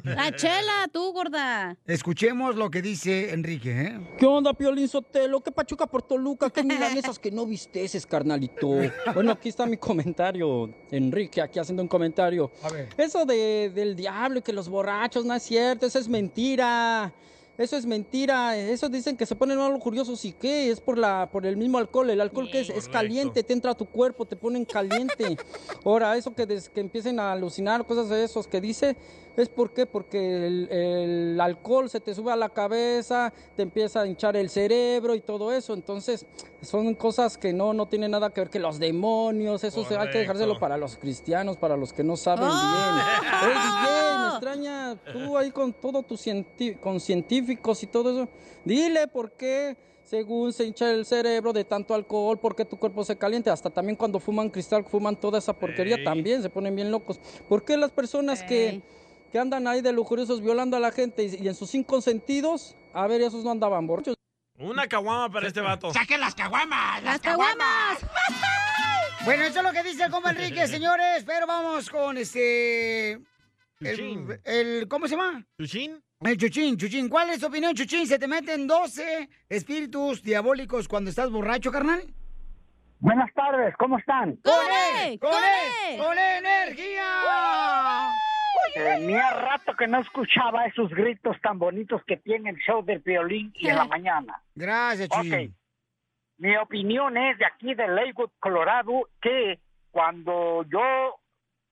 La chela, tú, gorda. Escuchemos lo que dice Enrique, ¿eh? ¿Qué onda, Piolín Sotelo? ¿Qué pachuca por Toluca? ¿Qué milanesas que no visteces, carnalito? Bueno, aquí está mi comentario. Enrique, aquí haciendo un comentario. A ver. Eso de, del diablo y que los borrachos no es cierto, eso es mentira. Eso es mentira. Eso dicen que se ponen mal curiosos y qué, es por la por el mismo alcohol. El alcohol que es, es caliente, te entra a tu cuerpo, te ponen caliente. [LAUGHS] Ahora, eso que, des- que empiecen a alucinar, cosas de esos que dice, es por qué, porque el, el alcohol se te sube a la cabeza, te empieza a hinchar el cerebro y todo eso. Entonces, son cosas que no, no tienen nada que ver que los demonios, eso se- hay que dejárselo para los cristianos, para los que no saben bien. Oye, DJ, me extraña tú ahí con todo tu con científicos y todo eso. Dile por qué, según se hincha el cerebro de tanto alcohol, por qué tu cuerpo se caliente. Hasta también cuando fuman cristal, fuman toda esa porquería, Ey. también se ponen bien locos. ¿Por qué las personas que, que andan ahí de lujuriosos violando a la gente y, y en sus cinco sentidos, a ver, esos no andaban borrachos? Una caguama para este vato. ¡Saquen las caguamas! ¡Las caguamas! Bueno, eso es lo que dice el compa Enrique, [LAUGHS] señores. Pero vamos con este. El, el- ¿Cómo se llama? ¿Chuchín? El Chuchín, Chuchín. ¿Cuál es tu opinión, Chuchín? ¿Se te meten 12 espíritus diabólicos cuando estás borracho, carnal? Buenas tardes, ¿cómo están? ¡Con él! ¡Con él! ¡Con energía! Tenía rato que no escuchaba esos gritos tan bonitos que tiene el show del violín y en la [LAUGHS] mañana. Gracias. Chuchín. Mi opinión es de aquí de Lakewood, Colorado, que cuando yo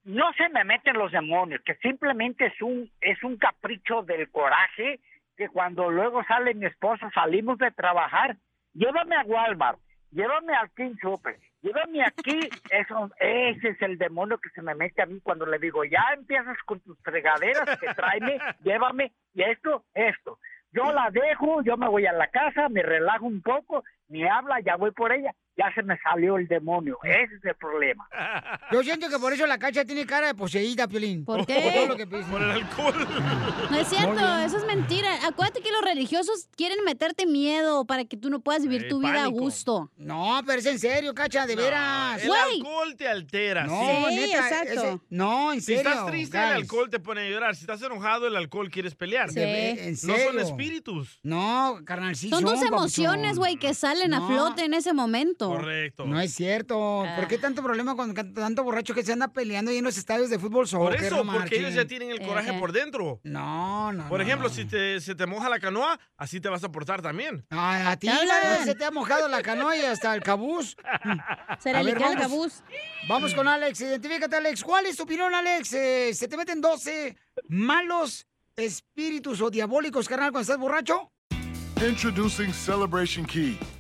no se me meten los demonios, que simplemente es un, es un capricho del coraje que cuando luego sale mi esposa, salimos de trabajar, llévame a Walmart, llévame al King Super, llévame aquí, eso, ese es el demonio que se me mete a mí cuando le digo, ya empiezas con tus fregaderas, que tráeme, llévame, y esto, esto. Yo la dejo, yo me voy a la casa, me relajo un poco, me habla, ya voy por ella, ya se me salió el demonio. Ese es el problema. [LAUGHS] Yo siento que por eso la cacha tiene cara de poseída, Piolín. ¿Por qué? Por todo lo que. Por el alcohol. [LAUGHS] No es cierto, eso es mentira. Acuérdate que los religiosos quieren meterte miedo para que tú no puedas vivir Eh, tu vida a gusto. No, pero es en serio, cacha, de veras. El alcohol te altera. No, sí. neta, ese- no, en Si serio. estás triste, el alcohol te pone a llorar. Si estás enojado, el alcohol quieres pelear. De ve- en No son serio. espíritus. No, carnal, sí son tus papuchón. emociones, güey, que salen a No. flote en ese momento. Correcto. No es cierto. ¿Por qué tanto problema con tanto borracho que se anda peleando ahí en los estadios de fútbol Por soccer? eso, no porque ellos ya tienen el coraje por dentro. No, no. Por ejemplo, no. si te, se te moja la canoa, así te vas a portar también. Ay, a ti, se te ha mojado la canoa y hasta el cabús. [LAUGHS] Se le A el cabús. Vamos con Alex. Identifícate, Alex. ¿Cuál es tu opinión, Alex? Eh, ¿Se te meten 12 malos espíritus o diabólicos, carnal, cuando estás borracho? Introducing Celebration Key,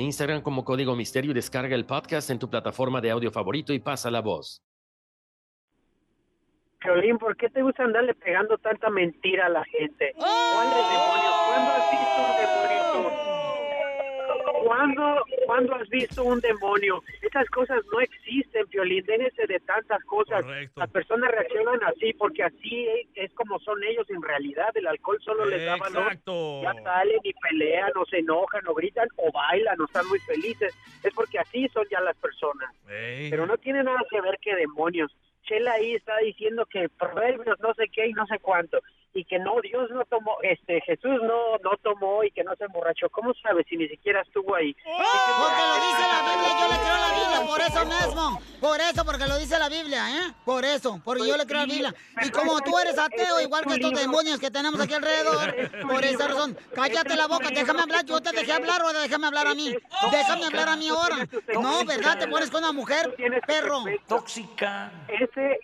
Instagram como Código Misterio y descarga el podcast en tu plataforma de audio favorito y pasa la voz. Violín, ¿por qué te gusta andarle pegando tanta mentira a la gente? ¿Cuáles demonios? ¿Cuándo has visto un demonio? ¿Cuándo, ¿Cuándo has visto un demonio? Esas cosas no existen, Violín. Déjense de tantas cosas. Las personas reaccionan así porque así es como son ellos en realidad. El alcohol solo les da valor. Ya salen y pelean o se enojan o gritan o bailan o están muy felices. Es porque así son ya las personas. Pero no tiene nada que ver que demonios. Chela ahí está diciendo que proverbios no sé qué y no sé cuánto y que no Dios no tomó este Jesús no no tomó y que no se emborrachó cómo sabes si ni siquiera estuvo ahí Porque lo dice la Biblia, yo le creo a la Biblia, por eso mismo. Por eso, porque lo dice la Biblia, ¿eh? Por eso, porque yo le creo a la Biblia. Y como tú eres ateo, igual que estos demonios que tenemos aquí alrededor, por esa razón, cállate la boca, déjame hablar, yo te dejé hablar o déjame hablar a mí. Déjame hablar a mí ahora. No, ¿verdad? Te pones con una mujer, perro. tóxica ese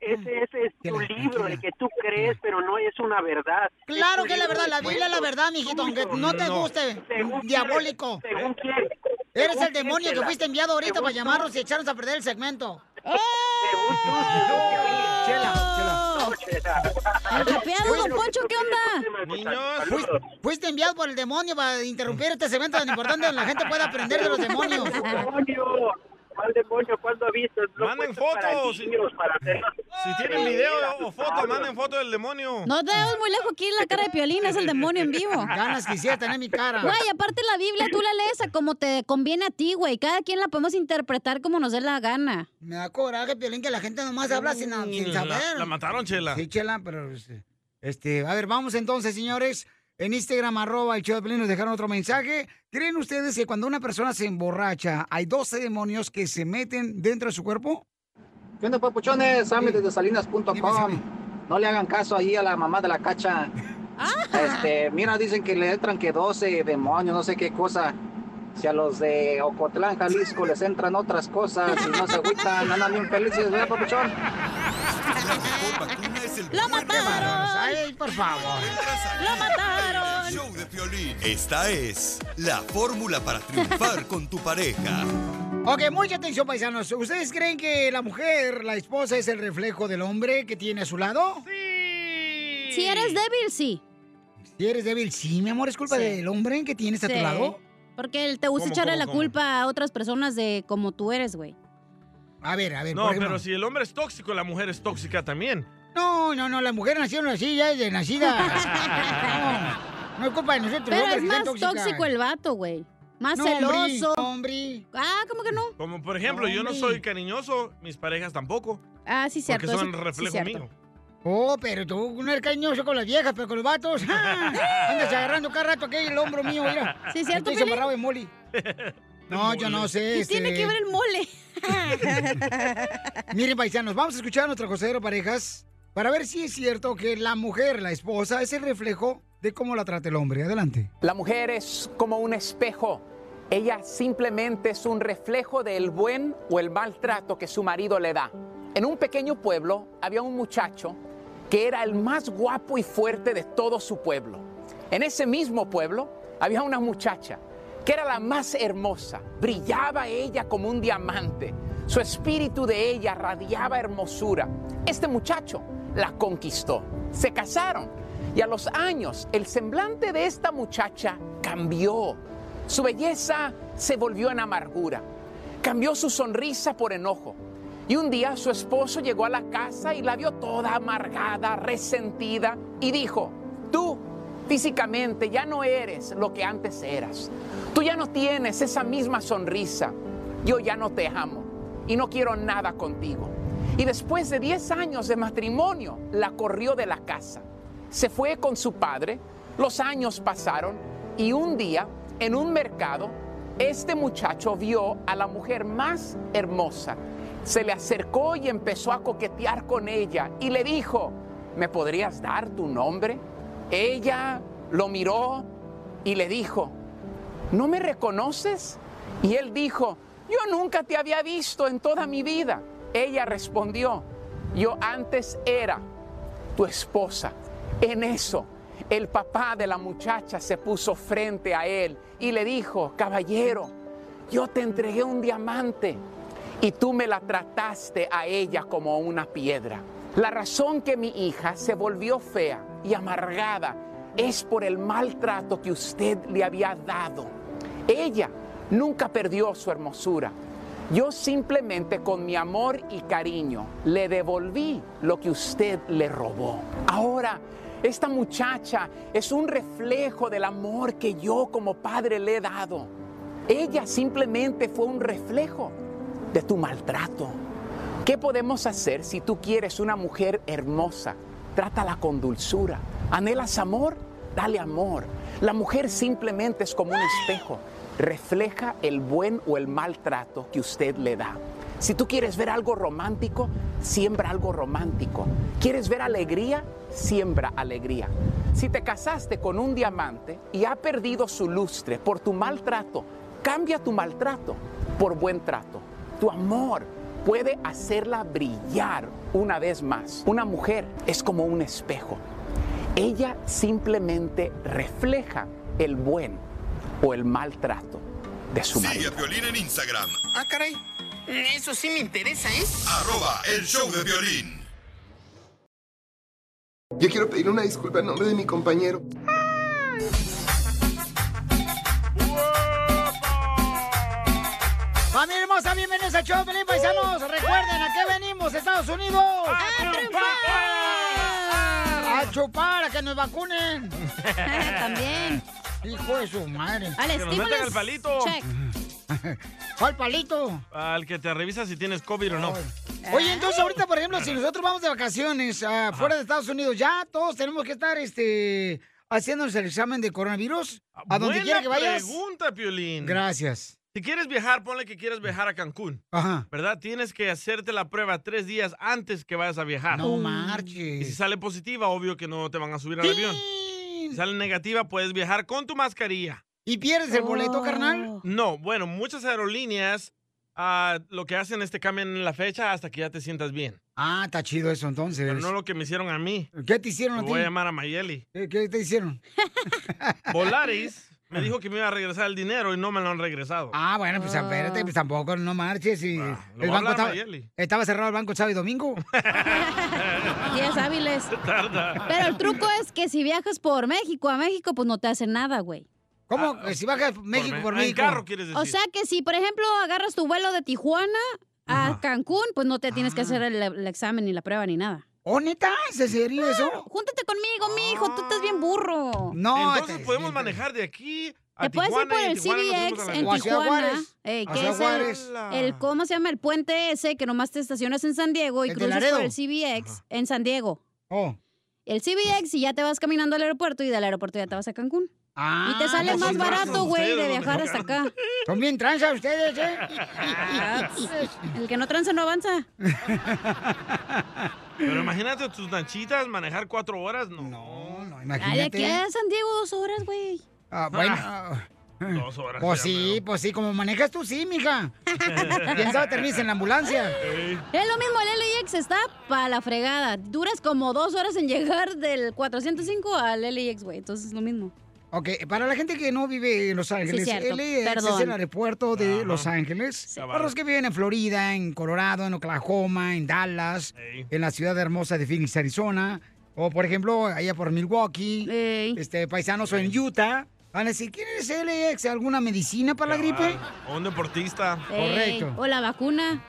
ese, ese es tu libro, el que tú crees, pero no es una verdad. Claro que es la verdad, la Biblia es la verdad, mijito, aunque no te guste, Según diabólico. quién, según quién. Eres Según el demonio que Chela. fuiste enviado ahorita Según para llamarnos y echarnos a perder el segmento. Chela, El tapeado, don Poncho, ¿qué onda? Niños. Fuiste, fuiste enviado por el demonio para interrumpir este segmento tan importante donde la gente puede aprender de los demonios. ¿Cuál demonio? ¿Cuándo has visto? No Manden fotos. niños, para hacer- Si tienen video o foto, manden foto del demonio. No te muy lejos aquí la cara de Piolín, es el demonio en vivo. [LAUGHS] Ganas quisiera tener mi cara. Güey, aparte la Biblia tú la lees a como te conviene a ti, güey. Cada quien la podemos interpretar como nos dé la gana. Me da coraje, Piolín, que la gente nomás habla sin, sin saber. La, la mataron, Chela. Sí, Chela, pero... este, Este, a ver, vamos entonces, señores. En Instagram, arroba el show de Piolín, nos dejaron otro mensaje. ¿Creen ustedes que cuando una persona se emborracha, hay 12 demonios que se meten dentro de su cuerpo? ¿Qué onda, papuchones? Sammy desde salinas.com. No le hagan caso ahí a la mamá de la cacha. [LAUGHS] Este, mira, dicen que le entran que 12 demonios, no sé qué cosa. Si a los de Ocotlán, Jalisco, les entran otras cosas y no se agüitan, andan bien felices, ¿verdad, papuchón? [LAUGHS] ¡Lo mataron! ¡Ay, por favor! ¡Lo mataron! Show de Piolín. Esta es la fórmula para triunfar [LAUGHS] con tu pareja. Ok, mucha atención, paisanos. ¿Ustedes creen que la mujer, la esposa, es el reflejo del hombre que tiene a su lado? Si eres débil, sí. Si eres débil, sí, mi amor, es culpa Sí. del hombre que tienes a tu Sí. lado. Porque él te gusta ¿Cómo, echarle cómo, la cómo? culpa a otras personas de como tú eres, güey. A ver, a ver, No, pero si el hombre es tóxico, la mujer es tóxica también. No, no, no, las mujeres nacieron así, ya desde nacida. [LAUGHS] no, no es culpa de nosotros. Pero es más tóxico el vato, güey. Más No, celoso. hombre. Ah, ¿cómo que no? Como por ejemplo, yo no soy cariñoso, mis parejas tampoco. Ah, sí, cierto. Porque son eso- sí, reflejo cierto. mío. Oh, pero tú no eres cariñoso con las viejas, pero con los vatos. [LAUGHS] ¡ah! Andas agarrando cada rato aquí el hombro mío, mira. Sí, ¿cierto, Estoy de moli. No, yo no sé. ¿Qué este- tiene que ver el mole? [LAUGHS] Miren, paisanos, vamos a escuchar a nuestra consejero parejas para ver si es cierto que la mujer, la esposa, es el reflejo de cómo la trata el hombre. Adelante. La mujer es como un espejo. Ella simplemente es un reflejo del buen o el maltrato que su marido le da. En un pequeño pueblo había un muchacho que era el más guapo y fuerte de todo su pueblo. En ese mismo pueblo había una muchacha que era la más hermosa. Brillaba ella como un diamante. Su espíritu de ella radiaba hermosura. Este muchacho la conquistó. Se casaron y a los años el semblante de esta muchacha cambió. Su belleza se volvió en amargura. Cambió su sonrisa por enojo. Y un día su esposo llegó a la casa y la vio toda amargada, resentida y dijo, tú físicamente ya no eres lo que antes eras. Tú ya no tienes esa misma sonrisa. Yo ya no te amo y no quiero nada contigo. Y después de 10 años de matrimonio, la corrió de la casa. Se fue con su padre, los años pasaron y un día, en un mercado, este muchacho vio a la mujer más hermosa. Se le acercó y empezó a coquetear con ella y le dijo, ¿me podrías dar tu nombre? Ella lo miró y le dijo, ¿no me reconoces? Y él dijo, yo nunca te había visto en toda mi vida. Ella respondió, yo antes era tu esposa. En eso, el papá de la muchacha se puso frente a él y le dijo, caballero, yo te entregué un diamante y tú me la trataste a ella como una piedra. La razón que mi hija se volvió fea y amargada es por el maltrato que usted le había dado. Ella nunca perdió su hermosura. Yo simplemente con mi amor y cariño le devolví lo que usted le robó. Ahora, esta muchacha es un reflejo del amor que yo como padre le he dado. Ella simplemente fue un reflejo de tu maltrato. ¿Qué podemos hacer si tú quieres una mujer hermosa? Trátala con dulzura. ¿Anhelas amor? Dale amor. La mujer simplemente es como un espejo. Refleja el buen o el mal trato que usted le da. Si tú quieres ver algo romántico, siembra algo romántico. ¿Quieres ver alegría? Siembra alegría. Si te casaste con un diamante y ha perdido su lustre por tu maltrato, cambia tu maltrato por buen trato. Tu amor puede hacerla brillar una vez más. Una mujer es como un espejo. Ella simplemente refleja el buen o el mal trato de su Sigue marido. a Piolín en Instagram, Ah, caray. Eso sí me interesa, ¿eh? arroba el show de violín. Yo quiero pedir una disculpa en nombre de mi compañero. Familia hermosa, bienvenidos al show, de Pelín, paisanos. Recuerden, ¿a qué venimos, Estados Unidos? ¡A triunfar! ¡A chupar, a que nos vacunen! [LAUGHS] También. Hijo de su madre. Al Que nos metan el palito. Check. [LAUGHS] ¿Cuál palito? Al que te revisa si tienes COVID o no. Oye, entonces ahorita, por ejemplo, si nosotros vamos de vacaciones ah, fuera de Estados Unidos, ya todos tenemos que estar este, haciéndonos el examen de coronavirus a donde Buena quiera que vayas. pregunta, Piolín. Gracias. Si quieres viajar, ponle que quieres viajar a Cancún. Ajá. ¿Verdad? Tienes que hacerte la prueba tres días antes que vayas a viajar. No marches. Y si sale positiva, obvio que no te van a subir al avión. Si sale negativa, puedes viajar con tu mascarilla. ¿Y pierdes el boleto, carnal? No, bueno, muchas aerolíneas ah, lo que hacen es te cambian la fecha hasta que ya te sientas bien. Ah, está chido eso entonces. Pero no lo que me hicieron a mí. ¿Qué te hicieron a ti? voy a llamar a Mayeli. ¿Qué, qué te hicieron? [LAUGHS] Volaris me dijo que me iba a regresar el dinero y no me lo han regresado. Ah, bueno, pues espérate, pues tampoco no marches. Y el banco estaba, estaba cerrado el banco sábado y domingo. [LAUGHS] Días hábiles. Tarda. Pero el truco es que si viajas por México a México, pues no te hacen nada, güey. ¿Cómo? si bajas México por, Ah, Me- en México. carro, quieres decir. O sea que si, por ejemplo, agarras tu vuelo de Tijuana a Cancún, pues no te tienes que hacer el, el examen ni la prueba ni nada. ¿Oh, neta? ¿Es serio eso? Júntate conmigo, mijo, tú estás bien burro. No, Entonces podemos manejar de aquí a Te puedes ir por el CBX en Tijuana, eh, que es el, el- ¿cómo se llama? El puente ese que nomás te estacionas en San Diego y El cruzas por el CBX en San Diego. Oh. El CBX y ya te vas caminando al aeropuerto y del aeropuerto ya te vas a Cancún. y te sale pues más barato, güey, de viajar ¿dónde hasta acá. Son bien tranzas ustedes, ¿eh? [LAUGHS] El que no tranza no avanza. [LAUGHS] Pero imagínate tus nanchitas manejar cuatro horas. No, no, Ay, de aquí a San Diego dos horas, güey. Ah, bueno. ah, [LAUGHS] Dos horas. Pues sí, pues sí, como manejas tú, sí, mija. [LAUGHS] ¿Quién sabe terminas en la ambulancia? Es lo mismo, el LAX está para la fregada. Duras como dos horas en llegar del 405 al LAX, güey. Entonces es lo mismo. Ok, para la gente que no vive en Los Ángeles. LAX es el aeropuerto de Los Ángeles. Para los que viven en Florida, en Colorado, en Oklahoma, en Dallas, en la ciudad hermosa de Phoenix, Arizona, o por ejemplo, allá por Milwaukee, este paisanos o en Utah, van a decir, ¿quién es LAX? ¿Alguna medicina para la gripe? O un deportista. Correcto. O la vacuna.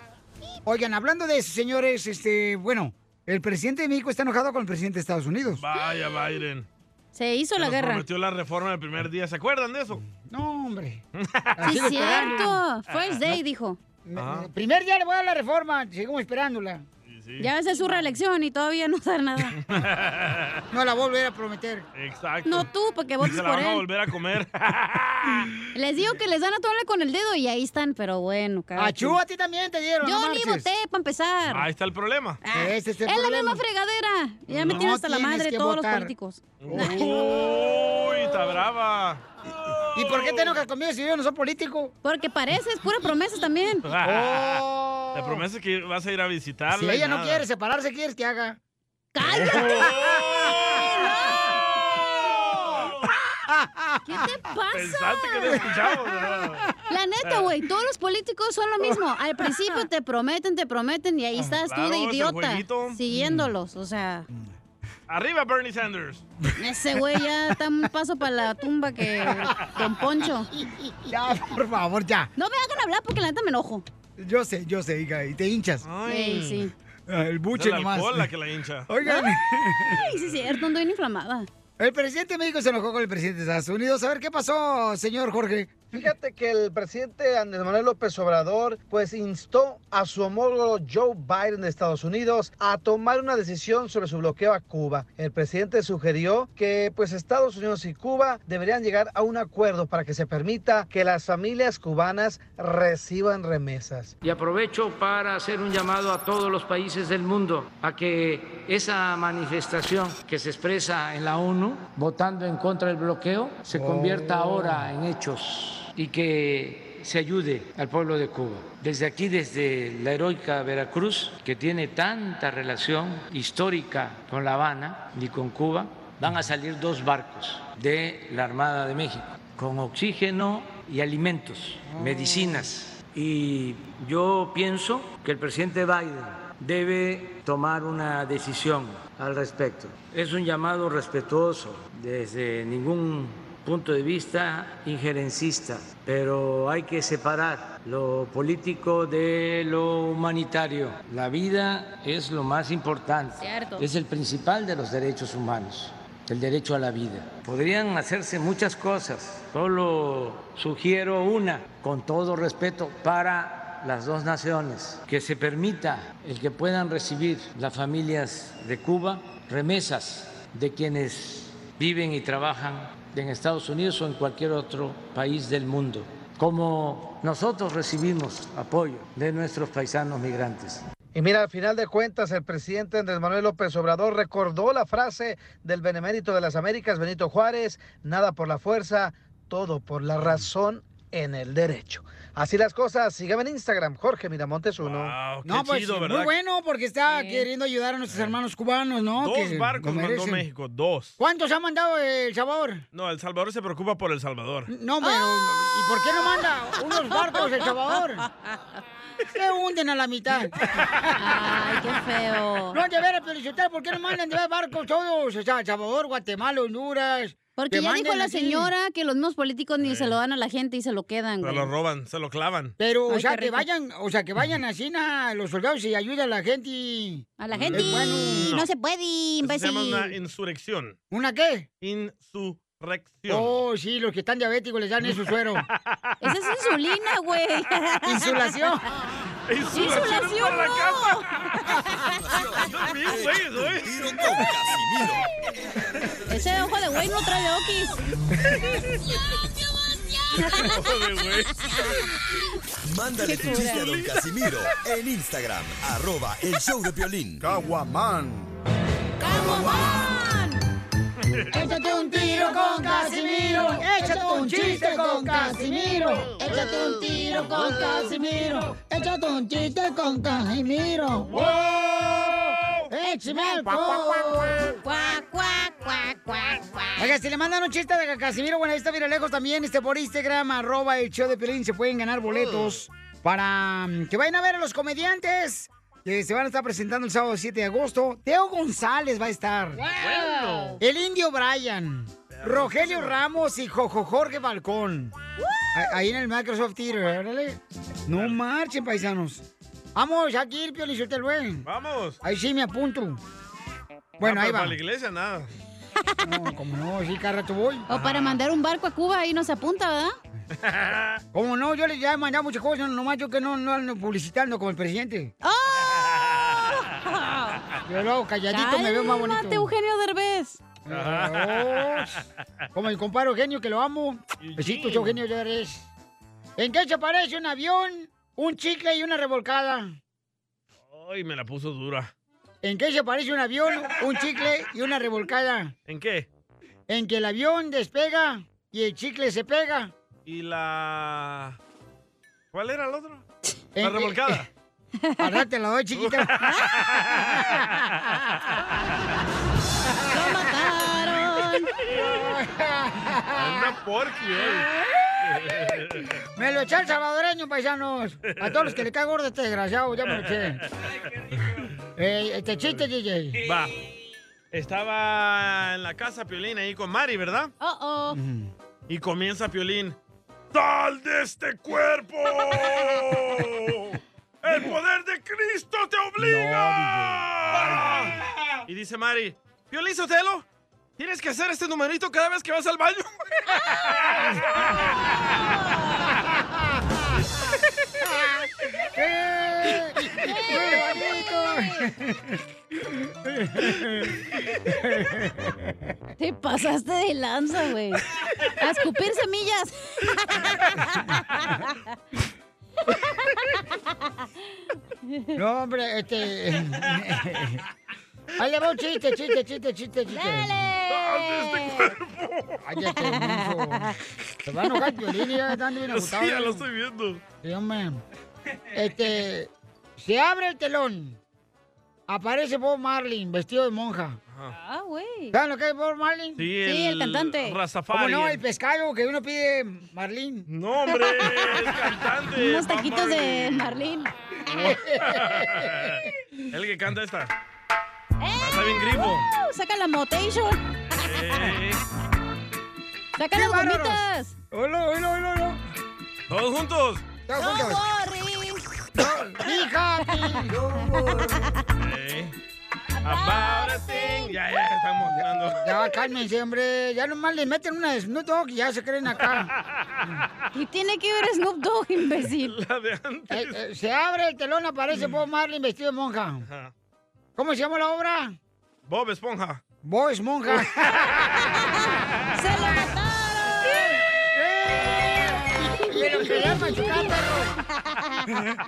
Oigan, hablando de eso, señores, este, bueno, el presidente de México está enojado con el presidente de Estados Unidos. Vaya, Biden. Se hizo la nos guerra. prometió la reforma el primer día. ¿Se acuerdan de eso? No, hombre. [LAUGHS] Sí, Sigo cierto. First day, No. dijo. Primer día le voy a dar la reforma, seguimos esperándola. Ya va a ser su reelección y todavía no da nada. [LAUGHS] No la volveré a prometer. Exacto. No tú, porque votes Se la por van a él. volver a comer. [LAUGHS] Les digo que les dan a tomarle con el dedo y ahí están, pero bueno. cada Achú, quien. a ti también te dieron. Yo no ni voté para empezar. Ahí está el problema. Ese es el es la problema. misma fregadera. Ya me tienen hasta la madre todos los políticos. Uy, está brava. ¿Y por qué te enojas conmigo si yo no soy político? Porque pareces pura promesa también. [LAUGHS] Oh. Te prometes que vas a ir a visitarla. Si ella no quiere separarse, ¿quieres que haga? ¿Qué te pasa? Pensaste que te escuchamos. ¿no? La neta, güey, todos los políticos son lo mismo. Al principio te prometen, te prometen y ahí estás Claro, tú de idiota siguiéndolos. O sea, Arriba Bernie Sanders. ese güey ya está un paso para la tumba que Don Poncho. Ya, por favor, ya. No me hagan hablar porque la neta me enojo. Yo sé, yo sé, hija, y te hinchas. Ey, sí. Ah, El buche Es el nomás. la que la hincha. Oigan. Ay, sí es cierto, ando bien inflamada. El presidente de México se enojó con el presidente de Estados Unidos. A ver, ¿qué pasó, señor Jorge? Fíjate que el presidente Andrés Manuel López Obrador pues instó a su homólogo Joe Biden de Estados Unidos a tomar una decisión sobre su bloqueo a Cuba. El presidente sugirió que pues Estados Unidos y Cuba deberían llegar a un acuerdo para que se permita que las familias cubanas reciban remesas. Y aprovecho para hacer un llamado a todos los países del mundo a que esa manifestación que se expresa en la ONU, votando en contra del bloqueo, se convierta ahora en hechos y que se ayude al pueblo de Cuba. Desde aquí, desde la heroica Veracruz, que tiene tanta relación histórica con La Habana y con Cuba, van a salir dos barcos de la Armada de México con oxígeno y alimentos, medicinas. Y yo pienso que el presidente Biden debe tomar una decisión al respecto. Es un llamado respetuoso desde ningún punto de vista injerencista, pero hay que separar lo político de lo humanitario. La vida es lo más importante, Cierto. es el principal de los derechos humanos, el derecho a la vida. Podrían hacerse muchas cosas, solo sugiero una, con todo respeto, para las dos naciones, que se permita el que puedan recibir las familias de Cuba remesas de quienes viven y trabajan en Estados Unidos o en cualquier otro país del mundo, como nosotros recibimos apoyo de nuestros paisanos migrantes. Y mira, al final de cuentas, el presidente Andrés Manuel López Obrador recordó la frase del benemérito de las Américas, Benito Juárez, nada por la fuerza, todo por la razón en el derecho. Así las cosas, síganme en Instagram, Jorge Miramontes uno. No, pues muy bueno porque está queriendo ayudar a nuestros hermanos cubanos, ¿no? Dos Que barcos mandó. México, dos. ¿Cuántos ha mandado El Salvador? No, El Salvador se preocupa por El Salvador. No, pero ¿y por qué no manda unos barcos El Salvador? [LAUGHS] Se hunden a la mitad. Ay, qué feo. No, de veras, Felicitero, ¿por qué no mandan de barcos todos? O sea, El Salvador, Guatemala, Honduras. Porque Que ya dijo la señora que los mismos políticos ni se lo dan a la gente y se lo quedan, Se güey. lo roban, se lo clavan. Pero, o sea, que rico. vayan, o sea, que vayan así na, los soldados y ayuden a la gente. A la gente bueno. no. se puede, Eso se imbécil. llama una insurrección. ¿Una qué? Insurrección. Oh, sí, los que están diabéticos les dan eso suero. [LAUGHS] Esa es insulina, güey. [LAUGHS] Insulación. [LAUGHS] Insulación, para la no. Bien, güey, eso, ¿eh? Tiro con Casimiro. Ese ojo de güey no trae okis. Mándale tu chiste a don Casimiro en Instagram, arroba el show de violín. Caguaman. Échate un tiro con Casimiro. Échate un chiste con Casimiro. Échate un tiro con Casimiro. Échate un chiste con Casimiro. ¡Wow! ¡Échame alcohol! Cuac, cuac, cuac, cuac, cuac. Oiga, si le mandan un chiste de Casimiro, bueno, ahí está mira lejos también, este por Instagram, arroba el show de Pelín, se pueden ganar boletos para mm, que vayan a ver a los comediantes que se van a estar presentando el sábado 7 de agosto. Teo González va a estar. Bueno. El Indio Brian. Rogelio Ramos y Jojo Jorge Balcón. Ahí en el Microsoft Theater, órale. No marchen, paisanos. Vamos, aquí el güey. Vamos. Ahí sí me apunto. Bueno, Ah, ahí va. Para la iglesia, nada. No, como no, sí, cada rato voy. O para mandar un barco a Cuba y no se apunta, ¿verdad? [LAUGHS] Como no, yo les ya he mandado muchas cosas, nomás yo que no, no ando publicitando como el presidente. ¡Oh! Yo luego calladito me veo más bonito. Cálmate, Eugenio Derbez. Oh, como el compadre Eugenio, que lo amo. Besitos, Eugenio Derbez. ¿En qué se parece un avión, un chicle y una revolcada? Ay, me la puso dura. ¿En qué se parece un avión, un chicle y una revolcada? ¿En qué? En que el avión despega y el chicle se pega. Y la... ¿Cuál era el otro? La revolcada. Al rato te la doy, chiquita. [LAUGHS] ¡Lo mataron! Anda porqui, eh. Me lo eché el salvadoreño, paisanos. A todos los que le cae gordo este desgraciado, ya me lo eché. [LAUGHS] Eh, este chiste, DJ. Va. Estaba en la casa Piolín ahí con Mari, ¿verdad? Oh, oh. Y comienza Piolín. ¡Sal de este cuerpo! [LAUGHS] ¡El poder de Cristo te obliga! y dice Mari, Piolín Sotelo, tienes que hacer este numerito cada vez que vas al baño. ¡Eh! Te pasaste de lanza, güey. A escupir semillas. No, hombre, este. [LAUGHS] Ahí le va un chiste, chiste, chiste, chiste, chiste. ¡Dale! Cállate, menso. Se va a enojar Piolín y ya están bien [LAUGHS] Sí, agutados. ya lo estoy viendo. Sí, hombre. Este. Se abre el telón. Aparece Bob Marlin, vestido de monja. Ah, güey. ¿Saben lo que es Bob Marlin? Sí, Sí, el cantante. Rastafari. ¿Cómo no? El pescado que uno pide Marlin. No, hombre, es cantante. [LAUGHS] Unos taquitos de Marley. Marlín. [LAUGHS] El que canta esta. Está bien grifo. Uh, Saca la motation. Eh, [LAUGHS] Saca ¡Qué las bárbaros! gomitas. ¡Hola, hola, hola, hola! Todos juntos. ¡Todos No juntos! worries. ¡Fíjate! Eh, About a thing. Ya, ya, estamos hablando. Ya, cálmense, hombre. Ya nomás les meten una de Snoop Dogg y ya se creen acá. [LAUGHS] ¿Y tiene que ver Snoop Dogg, imbécil? La de antes. Eh, eh, se abre el telón, aparece Bob Marlin vestido de monja. Ajá. ¿Cómo se llama la obra? Bob Esponja. Bob es monja. [LAUGHS] ¡Se lo mataron! ¡Eh! Me lo quería machucar, perro.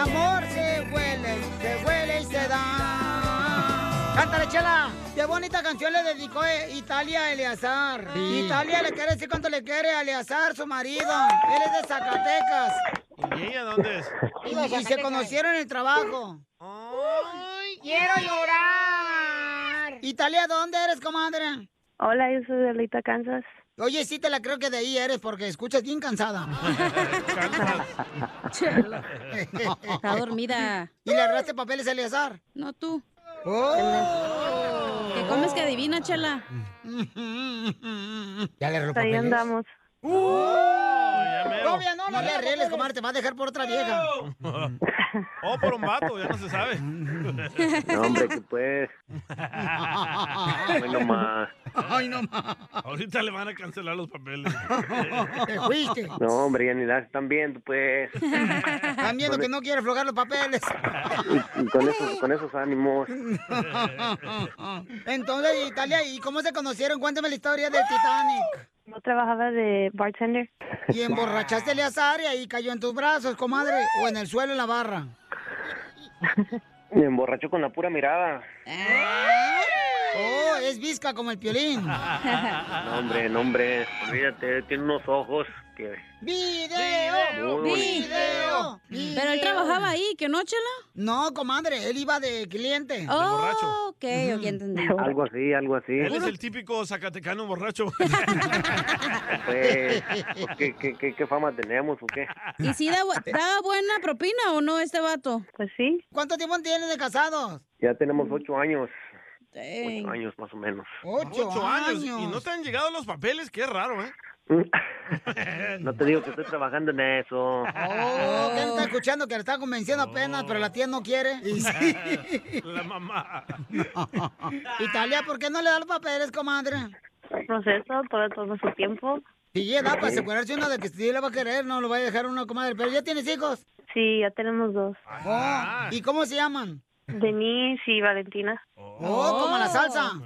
Amor se huele, se huele y se da. Cántale, chela. Qué bonita canción le dedicó eh, Italia a Eleazar. Italia le quiere decir cuánto le quiere a Eleazar, su marido. Él es de Zacatecas. ¿Y ella dónde es? Y, y se conocieron en el trabajo. ¡Quiero llorar! Italia, ¿dónde eres, comadre? Hola, yo soy de Alita, Kansas. Oye, sí te la creo que de ahí eres porque escuchas bien cansada. [LAUGHS] Está dormida. ¿Y le agarraste papeles a Eleazar? No tú. Oh. ¿Qué comes que adivina, chela? [LAUGHS] Ya le agarró Ahí papeles. andamos. Todavía no, no le arregles, comadre, te va a dejar por otra vieja. O por un vato, ya no se sabe. [LAUGHS] No, hombre, que pues. Ay, no más. Ay, no más. Ahorita le van a cancelar los papeles. [LAUGHS] Te fuiste. No, hombre, ya ni las están viendo, pues. Están viendo que no quiere aflojar los papeles. Y, y con, esos, con esos ánimos. [LAUGHS] Entonces, Italia, ¿y cómo se conocieron? Cuéntame la historia del Titanic. No trabajaba de bartender. Y emborrachaste a Eleazar y ahí cayó en tus brazos, comadre, o en el suelo en la barra. Me emborrachó con la pura mirada. Oh, es visca como el piolín. [LAUGHS] No, hombre, no, hombre. Olvídate, tiene unos ojos que. ¡Video! ¡Video! Pero él trabajaba ahí, ¿que no, chela? No, comadre, él iba de cliente. Oh, ok, ok, entendí. [LAUGHS] Algo así, algo así. Él es el típico zacatecano borracho. [LAUGHS] Pues, ¿qué, qué, qué, qué fama tenemos o qué? ¿Y si da, da buena propina o no este vato? Pues sí. ¿Cuánto tiempo tienen de casados? Ya tenemos ocho años. Dang. Ocho años más o menos. Ocho, Ocho años. Y no te han llegado los papeles, qué raro, ¿eh? [LAUGHS] No te digo que estoy trabajando en eso. Oh, ¿qué no está escuchando que le está convenciendo apenas, pero la tía no quiere? Y sí. [LAUGHS] La mamá. [LAUGHS] Italia, ¿por qué no le da los papeles, comadre? Proceso, todo toma su tiempo. Sí, edad para asegurarse uno de que sí le va a querer, no lo va a dejar uno, comadre. Pero ya tienes hijos. Sí, ya tenemos dos. Oh, ¿Y cómo se llaman? Denise y Valentina. Oh, como la salsa. [LAUGHS]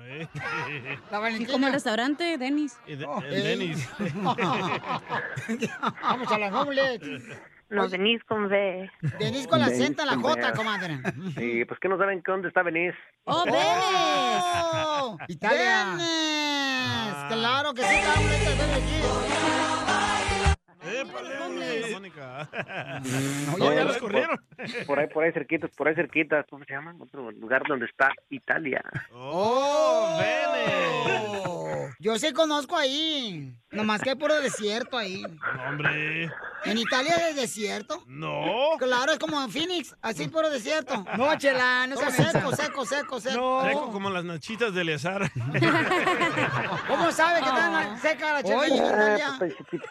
La Y como el restaurante, Denis. De- Oh, el Denis. [LAUGHS] Vamos a la doble. No, Denise con V. Denise con la Denise Z en la J, comadre. [LAUGHS] Sí, pues que no saben que dónde está Venice. ¡Oh, Denis! ¡Oh! ¡Italia! Claro que sí, una de ¡Épale, hombre, Mónica! No, ya por- los corrieron. Por ahí, por ahí cerquitas, por ahí cerquitas. ¿Cómo se llama? Otro lugar donde está Italia. ¡Oh, Vene! Yo sí conozco ahí. Nomás que hay puro desierto ahí. No, hombre. ¿En Italia hay desierto? No. Claro, es como en Phoenix, así puro desierto. No, chela, no seco, seco, seco, seco. Seco como las nachitas de Eleazar. [LAUGHS] ¿Cómo sabe que están seca la chela en Ah, Italia?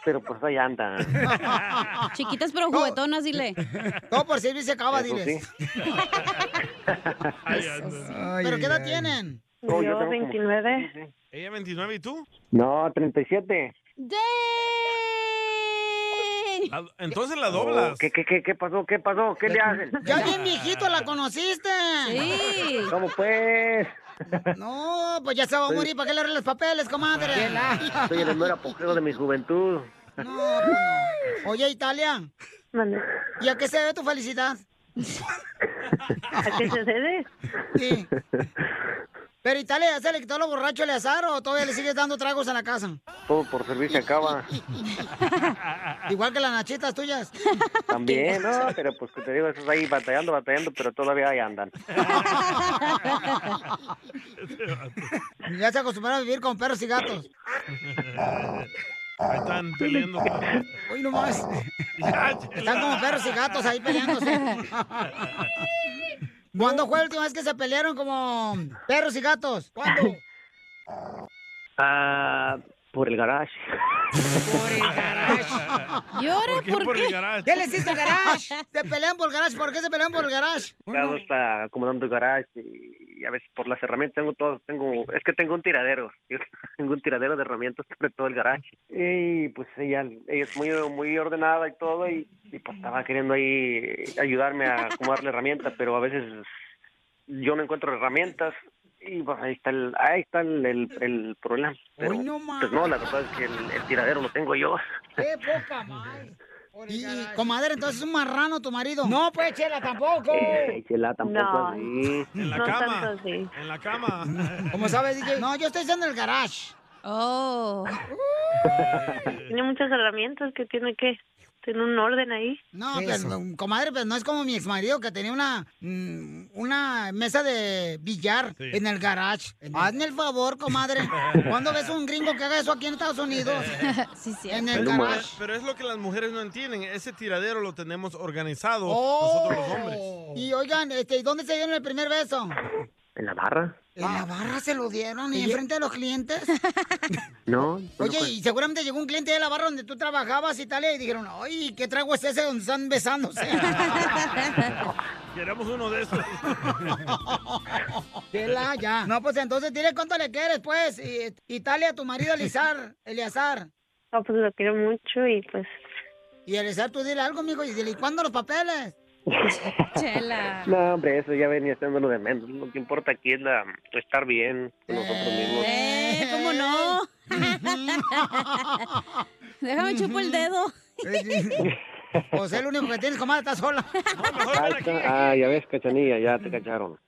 pero pues ahí anda. [LAUGHS] Chiquitas pero juguetonas, dile. Todo por servir se acaba, Eso diles. sí. [LAUGHS] ¿Pero qué edad tienen? No, yo Yo tengo como- 29. ¿Ella 29 y tú? No, 37. La- entonces la doblas. Oh, ¿Qué, qué, qué, qué pasó? ¿Qué pasó? ¿Qué le hacen? Ya bien viejito la conociste. Sí. ¿Cómo pues? No, pues ya se va a morir. ¿Para qué le arreglas los papeles, comadre? Soy el mero apogeo de mi juventud. No, no. Oye, Italia. Mande. ¿Y a qué se debe tu felicidad? ¿A qué se debe? Sí. Pero Italia, ¿ya se le quitó lo borracho le azar o todavía le sigues dando tragos en la casa? Todo por servir se acaba. [LAUGHS] Igual que las nachitas tuyas. También, ¿no? Pero pues que te digo, esos ahí batallando, batallando, pero todavía ahí andan. [LAUGHS] Ya se acostumbraron a vivir con perros y gatos. [LAUGHS] Ahí están peleando. Hoy nomás. Están como perros y gatos ahí peleándose. [LAUGHS] ¿Cuándo fue la última vez que se pelearon como perros y gatos? ¿Cuándo? Ah, por el garage. ¿Y ahora ¿Por qué por el garage? ¿Qué le hiciste al garage? Se pelean por el garage. ¿Por qué se pelean por el garage? Cada está acomodando el garage y, y a veces por las herramientas tengo todo, tengo, es que tengo un tiradero, [LAUGHS] yo tengo un tiradero de herramientas sobre todo el garage. Y pues ella, ella es muy, muy ordenada y todo y, y, pues estaba queriendo ahí ayudarme a acomodar la herramienta, pero a veces yo no encuentro herramientas y pues ahí está el, ahí está el, el, el problema. Pero, Hoy no pues no, la verdad es que el, el tiradero lo tengo yo. ¡Qué poca madre! Y, comadre, entonces es un marrano tu marido. No, pues, Chela, tampoco. [LAUGHS] Chela, tampoco No. así. [LAUGHS] En la no cama. tanto así. En la cama. [LAUGHS] ¿Cómo sabes, DJ? No, yo estoy diciendo el garage. Oh. Tiene muchas herramientas que tiene que tener un orden ahí. No, pues, comadre, pues no es como mi exmarido que tenía una, mm, una mesa de billar Sí. en el garage. Hazme el favor, comadre. [LAUGHS] ¿Cuándo ves un gringo que haga eso aquí en Estados Unidos? [LAUGHS] sí, sí. En el Pero, garage. pero es lo que las mujeres no entienden. Ese tiradero lo tenemos organizado Oh. nosotros los hombres. Y oigan, este, ¿y dónde se dieron el primer beso? ¿En la barra? ¿En la barra se lo dieron? ¿Y enfrente de los clientes? [LAUGHS] No. no Oye, y seguramente llegó un cliente de la barra donde tú trabajabas y tal, y dijeron, ay, ¿qué trago es ese donde están besándose? [LAUGHS] Queremos uno de esos. [LAUGHS] Chela, ya. No, pues entonces dile cuánto le quieres, pues. Y, Italia, tu marido Elizar, Eleazar. No, pues lo quiero mucho y pues Y Eleazar, tú dile algo, amigo, y dile, ¿y cuándo los papeles? [LAUGHS] Chela. No, hombre, eso ya venía siendo lo de menos. Lo que importa aquí es la, estar bien con nosotros mismos. Eh, ¿cómo no? [LAUGHS] Déjame chupo el dedo. Pues es el único que tienes, comadre, está sola. Ah, ya ves, cachanilla, ya te cacharon. [LAUGHS]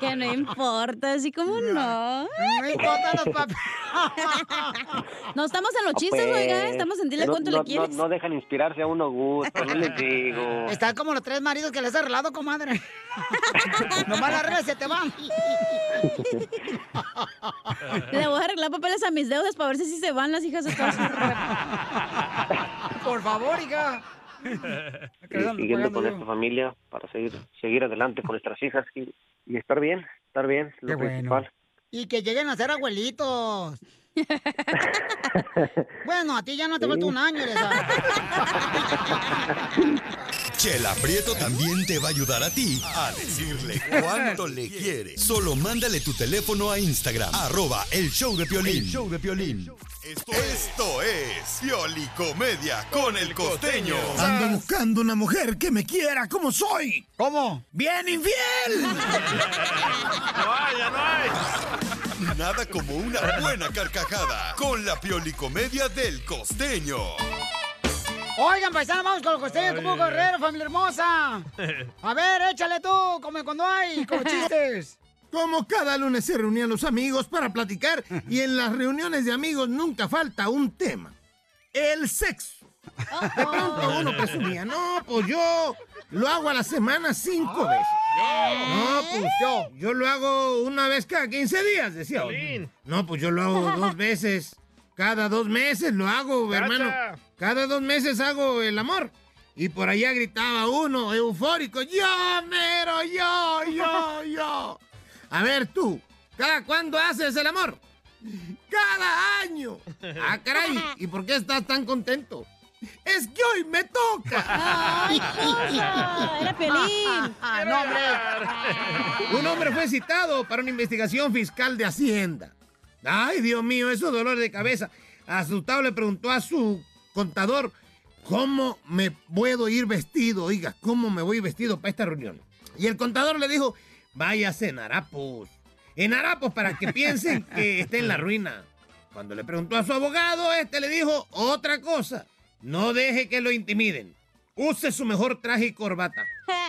Que no [LAUGHS] importa, así como no. No importan los papeles. [LAUGHS] No estamos en los chistes, Pues, oiga. Estamos en dile no, cuánto no, le quieres. No, no dejan inspirarse a uno gusto, no les digo. Están como los tres maridos que les has arreglado, comadre. Nomás reglas se te van. Le voy a arreglar papeles a mis deudas para ver si sí se van las hijas de todas sus Por favor, hija. [LAUGHS] Y siguiendo con esta familia para seguir seguir adelante con nuestras hijas y, y estar bien, estar bien, lo Qué bueno. principal. Y que lleguen a ser abuelitos. [LAUGHS] bueno, a ti ya no te falta un año. [LAUGHS] Chela Prieto también te va a ayudar a ti a decirle cuánto le [LAUGHS] quiere. Solo mándale tu teléfono a Instagram, arroba el show de Piolín. El show de Piolín. Esto, esto es Piolicomedia con el costeño. Ando buscando una mujer que me quiera como soy. ¿Cómo? ¡Bien infiel! [LAUGHS] No hay, ya no hay. Nada como una buena carcajada con la Piolicomedia del costeño. Oigan, paisanos, vamos con los costeños como Guerrero, familia hermosa. [LAUGHS] A ver, échale tú, como cuando hay, con chistes. Como cada lunes se reunían los amigos para platicar y en las reuniones de amigos nunca falta un tema. El sexo. De pronto uno presumía, no, pues yo lo hago a la semana cinco veces. No, pues yo, yo lo hago una vez cada 15 días, decía. otro. No, pues yo lo hago dos veces. Cada dos meses lo hago, hermano. Cada dos meses hago el amor. Y por allá gritaba uno, eufórico, yo, mero, yo, yo, yo. A ver tú, ¿cada cuándo haces el amor? Cada año. Ah, caray, ¿y por qué estás tan contento? Es que hoy me toca. ¡Ay, cosa! Era Piolín. Ah, no, hombre. Un hombre fue citado para una investigación fiscal de Hacienda. Ay, Dios mío, esos dolores de cabeza. Asustado le preguntó a su contador, ¿cómo me puedo ir vestido? Oiga, ¿cómo me voy vestido para esta reunión? Y el contador le dijo, váyase en harapos. En harapos para que piensen que esté en la ruina. Cuando le preguntó a su abogado, este le dijo otra cosa. No deje que lo intimiden. Use su mejor traje y corbata.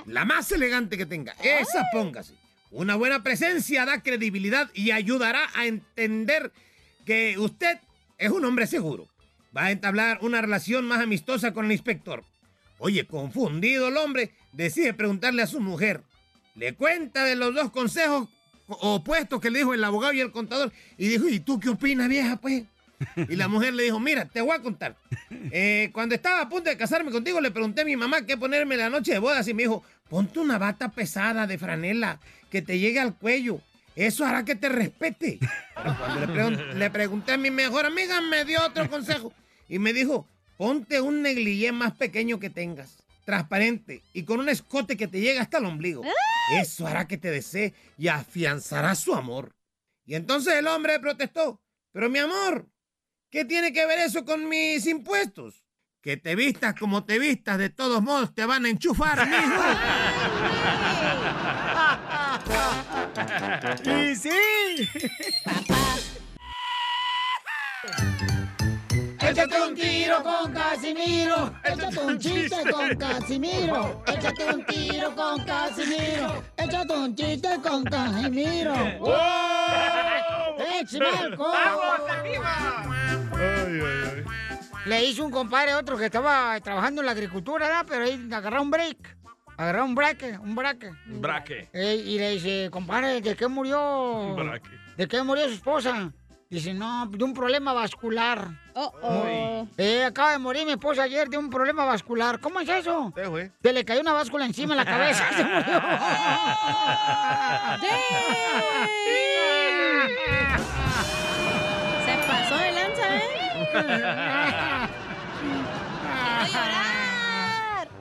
La más elegante que tenga. Esa póngase. Una buena presencia da credibilidad y ayudará a entender que usted es un hombre seguro. Va a entablar una relación más amistosa con el inspector. Oye, confundido el hombre, decide preguntarle a su mujer. Le cuenta de los dos consejos opuestos que le dijo el abogado y el contador. Y dijo, ¿y tú qué opinas, vieja, pues? [LAUGHS] Y la mujer le dijo, mira, te voy a contar. Eh, cuando estaba a punto de casarme contigo, le pregunté a mi mamá qué ponerme la noche de bodas y me dijo, ponte una bata pesada de franela que te llegue al cuello. Eso hará que te respete. Pero [LAUGHS] cuando le, pregun- le pregunté a mi mejor amiga, me dio otro consejo. Y me dijo, ponte un negligé más pequeño que tengas, transparente y con un escote que te llegue hasta el ombligo. Eso hará que te desee y afianzará su amor. Y entonces el hombre protestó, pero mi amor, ¿qué tiene que ver eso con mis impuestos? Que te vistas como te vistas, de todos modos te van a enchufar, mijo. [LAUGHS] [LAUGHS] ¡Y sí! [LAUGHS] Échate un tiro con Casimiro. Échate un chiste con Casimiro. Échate un tiro con Casimiro. Échate un chiste con Casimiro. ¡Wow! ¡Échame alcohol! Le hizo un compadre a otro que estaba trabajando en la agricultura, ¿verdad? Pero ahí agarró un break. Agarró un braque, un braque. Braque. Eh, y le dice, compadre, ¿de qué murió? Braque. ¿De qué murió su esposa? Dice, no, de un problema vascular. oh. Eh, acaba de morir mi esposa ayer de un problema vascular. ¿Cómo es eso? Eh, güey. Se le cayó una báscula encima en la cabeza. [LAUGHS] Se murió. Se pasó de lanza, ¿eh?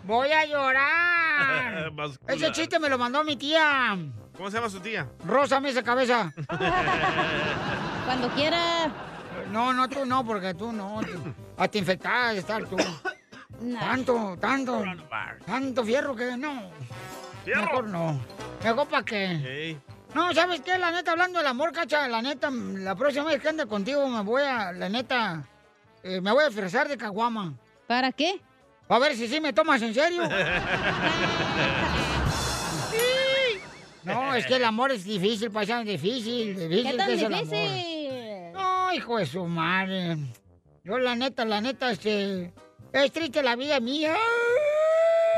Voy a llorar. Vascular. [LAUGHS] Ese chiste me lo mandó mi tía. ¿Cómo se llama su tía? Rosa esa cabeza. [LAUGHS] Cuando quiera. No, no, tú no, porque tú no. tú- Hasta infectada de estar tú. Tanto, tanto. Tanto fierro que no. Mejor no. Mejor para qué. No, ¿sabes qué? La neta, hablando del amor, cacha, la neta, la próxima vez que ande contigo me voy a, la neta, eh, me voy a fresar de caguama. ¿Para qué? A ver si sí me tomas en serio. [LAUGHS] No, es que el amor es difícil, paisano, difícil, difícil. ¿Qué tan que es el difícil? amor. No, hijo de su madre. Yo, la neta, la neta, este, es triste la vida mía.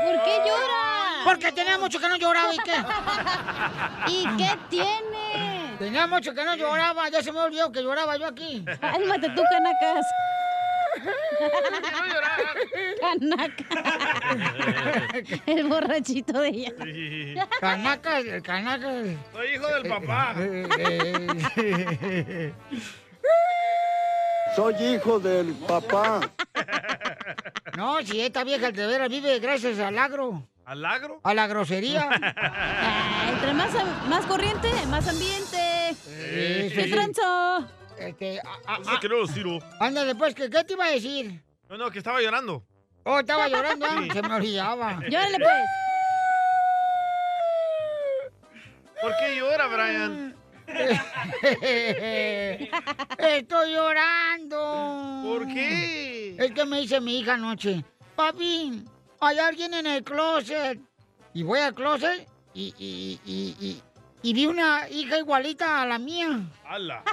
¿Por qué llora? Porque tenía mucho que no lloraba, ¿y qué? [LAUGHS] ¿Y qué tiene? Tenía mucho que no lloraba, ya se me olvidó que lloraba yo aquí. Cálmate tú, canacas. Canaca. El borrachito de ella. Canacas, canacas. Soy hijo del papá. Soy hijo del papá. No, si esta vieja de veras vive gracias al agro. ¿Al agro? A la grosería. Ah, Entre más, más corriente, más ambiente. Sí, ¿Qué sí. tranzo? Este, a- no lo sirvo. Ándale, pues, ¿qué, ¿qué te iba a decir? No, no, que estaba llorando. Oh, estaba llorando, ah, Sí. se me olvidaba. [LAUGHS] Llórale, pues. ¿Por qué llora, Brian? [LAUGHS] Estoy llorando. ¿Por qué? Es que me dice mi hija anoche, papi, hay alguien en el closet. Y voy al closet y, y, y, y, y vi una hija igualita a la mía. ¡Hala!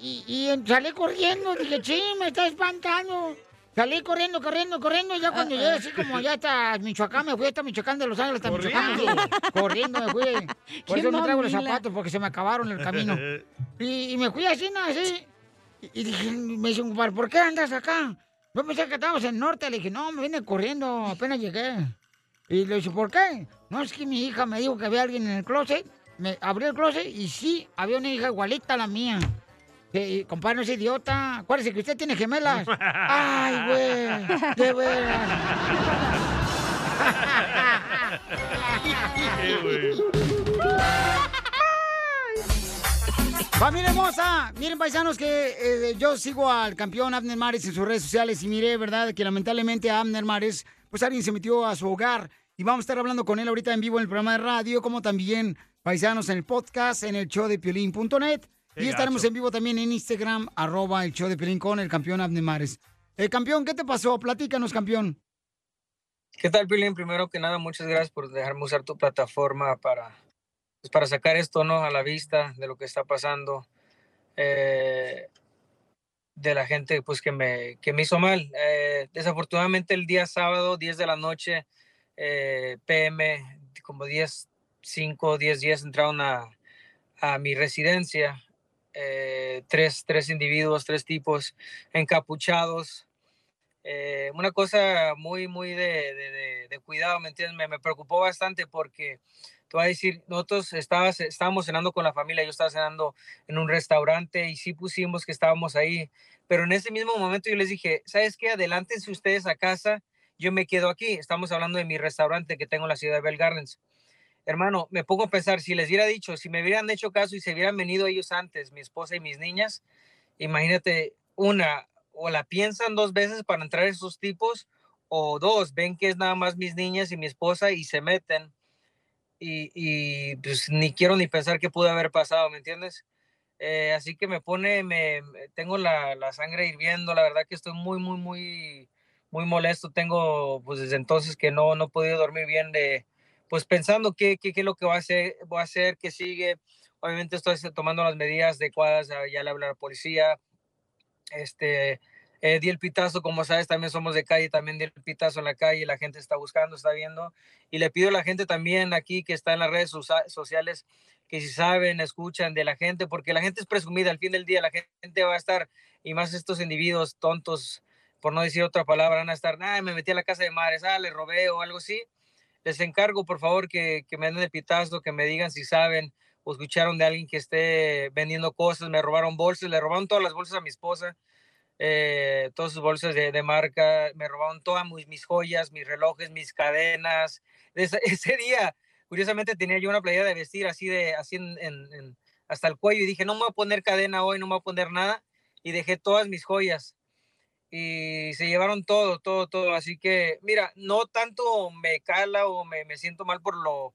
Y, y en- salí corriendo, dije, sí, me está espantando. Salí corriendo, corriendo, corriendo, y ya cuando llegué así como ya hasta Michoacán, me fui hasta Michoacán de Los Ángeles, hasta Michoacán, me corriendo me fui. [LAUGHS] Por eso no traigo los zapatos, porque se me acabaron en el camino. [LAUGHS] Y, y me fui así, ¿no? Así. Y, y dije, me dice un ¿por qué andas acá? Yo pensé que estábamos en el norte. Le dije, no, me vine corriendo, apenas llegué. Y le dije, ¿por qué? No, es que mi hija me dijo que había alguien en el closet. Me abrí el closet y sí, había una hija igualita a la mía. Sí, compadre, no es idiota. Acuérdese que usted tiene gemelas. [LAUGHS] Ay, güey, de veras. Familia hermosa, miren paisanos que eh, yo sigo al campeón Abner Mares en sus redes sociales y miré, ¿verdad? Que lamentablemente a Abner Mares, pues alguien se metió a su hogar y vamos a estar hablando con él ahorita en vivo en el programa de radio, como también paisanos en el podcast, en el show de piolín.net y estaremos gacho. en vivo también en Instagram, arroba el show de Piolín con el campeón Abner Mares. Eh, campeón, ¿qué te pasó? Platícanos, campeón. ¿Qué tal, Pilín? Primero que nada, muchas gracias por dejarme usar tu plataforma para, pues, para sacar esto ¿no? a la vista de lo que está pasando, eh, de la gente pues, que, me, que me hizo mal. Eh, desafortunadamente, el día sábado, 10 de la noche, eh, PM, como 10, 5, 10 días, entraron a, a mi residencia. eh, tres, tres individuos, tres tipos encapuchados, una cosa muy, muy de, de- de- de cuidado, ¿me entiendes? Me, me preocupó bastante porque, te voy a decir, nosotros estábamos cenando con la familia, yo estaba cenando en un restaurante y sí pusimos que estábamos ahí, pero en ese mismo momento yo les dije, ¿sabes qué? Adelántense ustedes a casa, yo me quedo aquí, estamos hablando de mi restaurante que tengo en la ciudad de Bell Gardens. Hermano, me pongo a pensar, si les hubiera dicho, si me hubieran hecho caso y se hubieran venido ellos antes, mi esposa y mis niñas, imagínate, una, o la piensan dos veces para entrar esos tipos, o dos, ven que es nada más mis niñas y mi esposa y se meten. Y, y, pues ni quiero ni pensar qué pudo haber pasado, ¿me entiendes? Eh, así que me pone, me, tengo la, la sangre hirviendo, la verdad que estoy muy, muy, muy, muy molesto. Tengo, pues desde entonces que no, no he podido dormir bien de, pues pensando qué, qué, qué es lo que voy a hacer, voy a hacer, qué sigue. Obviamente estoy tomando las medidas adecuadas, ya- le hablé a la policía, este, eh, di el pitazo, como sabes, también somos de calle, también di el pitazo en la calle, la gente está buscando, está viendo, y le pido a la gente también aquí que está en las redes socia- sociales, que si saben, escuchan de la gente, porque la gente es presumida, al fin del día la gente va a estar, y más estos individuos tontos, por no decir otra palabra, van a estar, ah, me metí a la casa de madres, ah, le robé o algo así. Les encargo, por favor, que, que me den el pitazo, que me digan si saben o escucharon de alguien que esté vendiendo cosas, me robaron bolsas, le robaron todas las bolsas a mi esposa, eh, todas sus bolsas de, de marca, me robaron todas mis, mis joyas, mis relojes, mis cadenas. Ese, [LAUGHS] ese día, curiosamente, tenía yo una playera de vestir así, de, así en, en- en- hasta el cuello y dije, no me voy a poner cadena hoy, no me voy a poner nada. Y dejé todas mis joyas y se llevaron todo, todo, todo. Así que, mira, no tanto me cala o me, me siento mal por lo,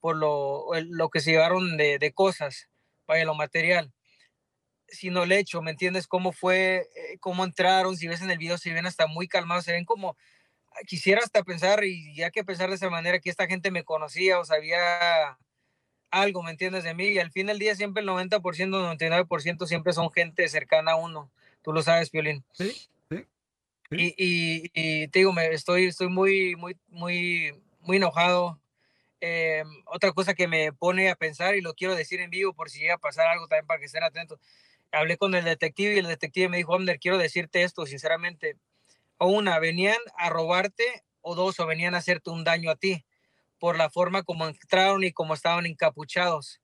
por lo, lo que se llevaron de, de cosas, vaya, lo material, sino el hecho, ¿me entiendes? Cómo fue, eh, cómo entraron, si ves en el video, se ven hasta muy calmados, se ven como, ah, quisiera hasta pensar, y ya que pensar de esa manera, que esta gente me conocía o sabía algo, ¿me entiendes? De mí, y al fin del día siempre el 90%, 99% siempre son gente cercana a uno, tú lo sabes, Violín. Sí, sí. Y, y, y te digo, me estoy, estoy muy, muy, muy, muy enojado. Eh, otra cosa que me pone a pensar y lo quiero decir en vivo por si llega a pasar algo también para que estén atentos. Hablé con el detective y el detective me dijo, Abner, quiero decirte esto sinceramente. O una, venían a robarte o dos, o venían a hacerte un daño a ti por la forma como entraron y como estaban encapuchados.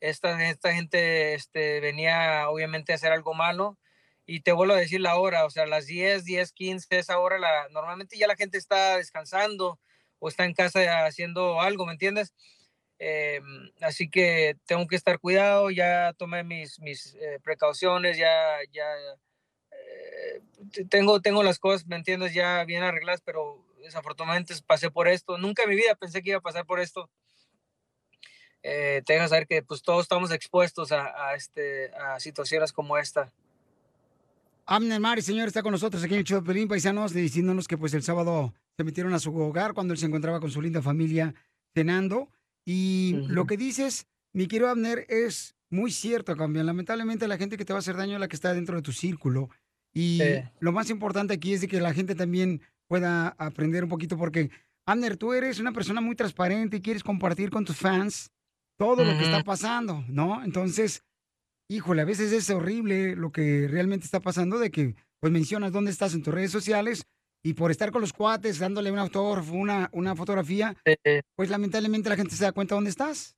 Esta, esta gente este, venía obviamente a hacer algo malo y te vuelvo a decir la hora, o sea, las 10, 10, 15, esa hora, la, normalmente ya la gente está descansando o está en casa haciendo algo, ¿me entiendes? Eh, así que tengo que estar cuidado, ya tomé mis, mis eh, precauciones, ya, ya eh, tengo, tengo las cosas, ¿me entiendes? Ya bien arregladas, pero desafortunadamente pasé por esto. Nunca en mi vida pensé que iba a pasar por esto. Eh, te deja saber que pues todos estamos expuestos a, este, a situaciones como esta. Abner Mari, señor, está con nosotros aquí en el paisanos, diciéndonos que pues el sábado se metieron a su hogar cuando él se encontraba con su linda familia cenando. Y lo que dices, mi querido Abner, es muy cierto, cambian. Lamentablemente la gente que te va a hacer daño es la que está dentro de tu círculo. Y Sí. lo más importante aquí es de que la gente también pueda aprender un poquito, porque, Abner, tú eres una persona muy transparente y quieres compartir con tus fans todo lo que está pasando, ¿no? Entonces, híjole, a veces es horrible lo que realmente está pasando de que pues mencionas dónde estás en tus redes sociales y por estar con los cuates dándole un autógrafo, una, una fotografía, pues lamentablemente la gente se da cuenta dónde estás.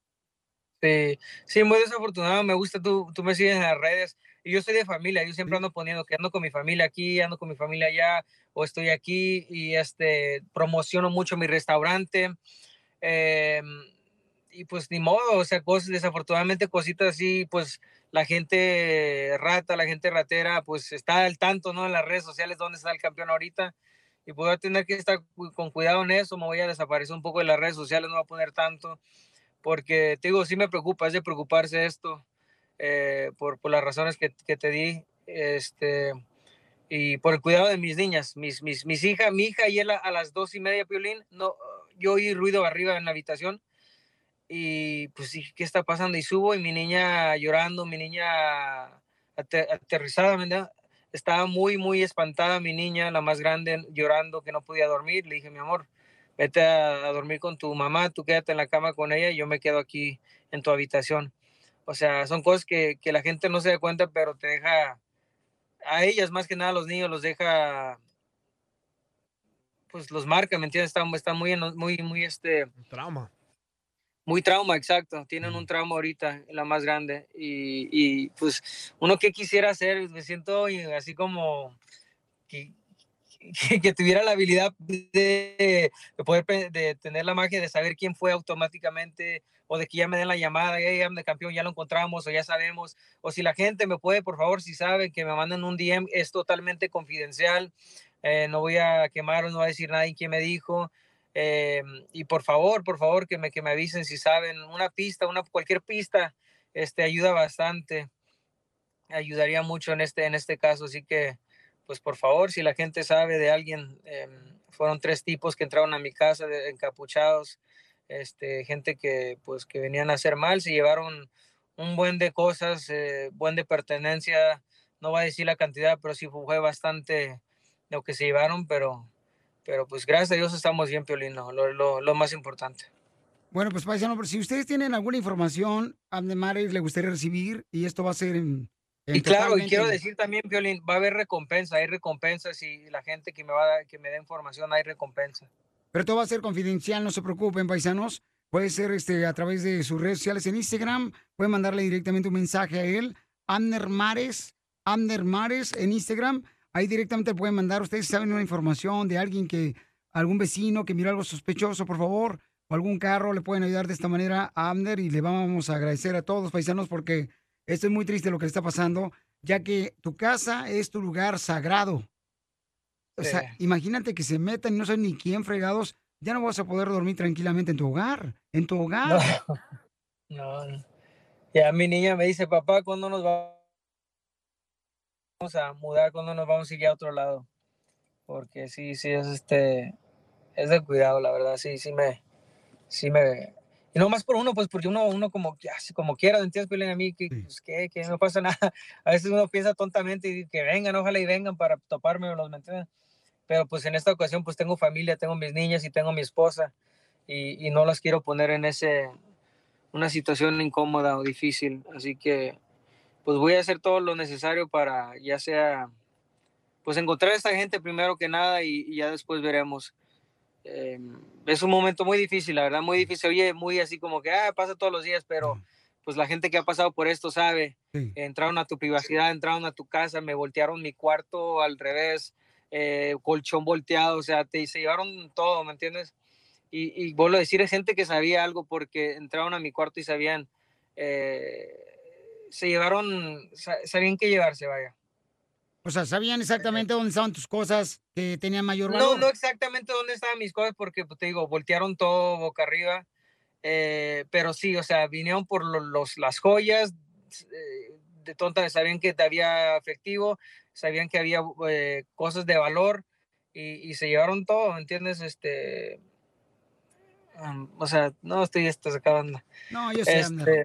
Sí, sí, muy desafortunado. Me gusta, tú, tú me sigues en las redes. Y yo soy de familia, yo siempre ando poniendo que ando con mi familia aquí, ando con mi familia allá, o estoy aquí y este, promociono mucho mi restaurante. em, y pues ni modo, o sea, cosas, desafortunadamente cositas así, pues la gente rata, la gente ratera, pues está al tanto, ¿no? En las redes sociales, dónde está el campeón ahorita. Y pues voy a tener que estar con cuidado en eso, me voy a desaparecer un poco de las redes sociales, no voy a poner tanto porque te digo, sí me preocupa, es de preocuparse esto, eh, por, por las razones que, que te di, este, y por el cuidado de mis niñas, mis, mis, mis hijas, mi hija él a, las dos y media, Piolín, no, yo oí ruido arriba en la habitación, y pues ¿qué está pasando? Y subo y mi niña llorando, mi niña ate- aterrizada, ¿verdad? Estaba muy, muy espantada mi niña, la más grande, llorando que no podía dormir. Le dije, mi amor, vete a, dormir con tu mamá, tú quédate en la cama con ella y yo me quedo aquí en tu habitación. O sea, son cosas que, que la gente no se da cuenta, pero te deja, a ellas más que nada, a los niños los deja, pues los marca, ¿me entiendes? Está, está muy, muy, muy, este, Trauma. Muy trauma, exacto. Tienen un trauma ahorita, la más grande. Y, y, pues, uno que quisiera hacer, me siento así como que, que, que tuviera la habilidad de, de poder de tener la magia de saber quién fue automáticamente o de que ya me den la llamada, hey, de campeón, ya lo encontramos o ya sabemos. O si la gente me puede, por favor, si saben que me manden un DM, es totalmente confidencial. Eh, no voy a quemar, no voy a decir nadie quién me dijo. Eh, y por favor, por favor, que me, que me avisen si saben una pista, una, cualquier pista, este, ayuda bastante. ayudaría mucho en este, en este caso. Así que, pues por favor, si la gente sabe de alguien, em, fueron tres tipos que entraron a mi casa de- encapuchados, este, gente que, pues, que venían a hacer mal, se llevaron un buen de cosas, eh, buen de pertenencia, no voy a decir la cantidad, pero sí fue bastante lo que se llevaron, pero, pero pues gracias a Dios estamos bien, Piolino, lo, lo, lo más importante. Bueno, pues paisano, pero si ustedes tienen alguna información, Abner Mares le gustaría recibir y esto va a ser en... en Y claro, y quiero decir también, Piolín, va a haber recompensa, hay recompensas y la gente que me va a que me dé información, hay recompensa. Pero todo va a ser confidencial, no se preocupen, paisanos. Puede ser este, a través de sus redes sociales en Instagram. Pueden mandarle directamente un mensaje a él. Amner Mares, Amner Mares en Instagram. Ahí directamente pueden mandar. Ustedes si saben una información de alguien que, algún vecino que miró algo sospechoso, por favor, o algún carro, le pueden ayudar de esta manera a Amner y le vamos a agradecer a todos, paisanos, porque esto es muy triste lo que le está pasando, ya que tu casa es tu lugar sagrado. O Sí. sea, imagínate que se metan y no saben ni quién fregados, ya no vas a poder dormir tranquilamente en tu hogar, en tu hogar. No, [LAUGHS] no. Ya mi niña me dice, papá, ¿cuándo nos va- vamos a mudar? ¿Cuándo nos vamos a ir a otro lado? Porque sí, sí, es este, es de cuidado, la verdad, sí, sí me, sí me, y no más por uno, pues porque uno, uno como, como quiera, ¿entiendes? Piolín? a mí, que, pues, que, que no pasa nada. [LAUGHS] A veces uno piensa tontamente y que vengan, ojalá y vengan para toparme, los ¿me entiendes? Pero pues en esta ocasión pues tengo familia, tengo mis niñas y tengo mi esposa y, y no las quiero poner en ese, una situación incómoda o difícil. Así que pues voy a hacer todo lo necesario para ya sea, pues encontrar a esta gente primero que nada y, y ya después veremos. Eh, es un momento muy difícil, la verdad, muy difícil. Oye, muy así como que, ah, pasa todos los días, pero pues la gente que ha pasado por esto sabe. Entraron a tu privacidad, entraron a tu casa, me voltearon mi cuarto al revés, eh, colchón volteado, o sea, te, se llevaron todo, ¿me entiendes? Y, y vuelvo a decir, es gente que sabía algo porque entraron a mi cuarto y sabían, eh, se llevaron, sa- sabían qué llevarse, vaya. O sea, sabían exactamente dónde estaban tus cosas que tenían mayor No, valor. no exactamente dónde estaban mis cosas porque, pues, te digo, voltearon todo boca arriba, eh, pero sí, o sea, vinieron por lo- los, las joyas, eh, de tonta, sabían que había efectivo, sabían que había eh, cosas de valor y, y se llevaron todo, ¿me entiendes? Este, um, o sea, no estoy esto sacando. No, yo sé. Este,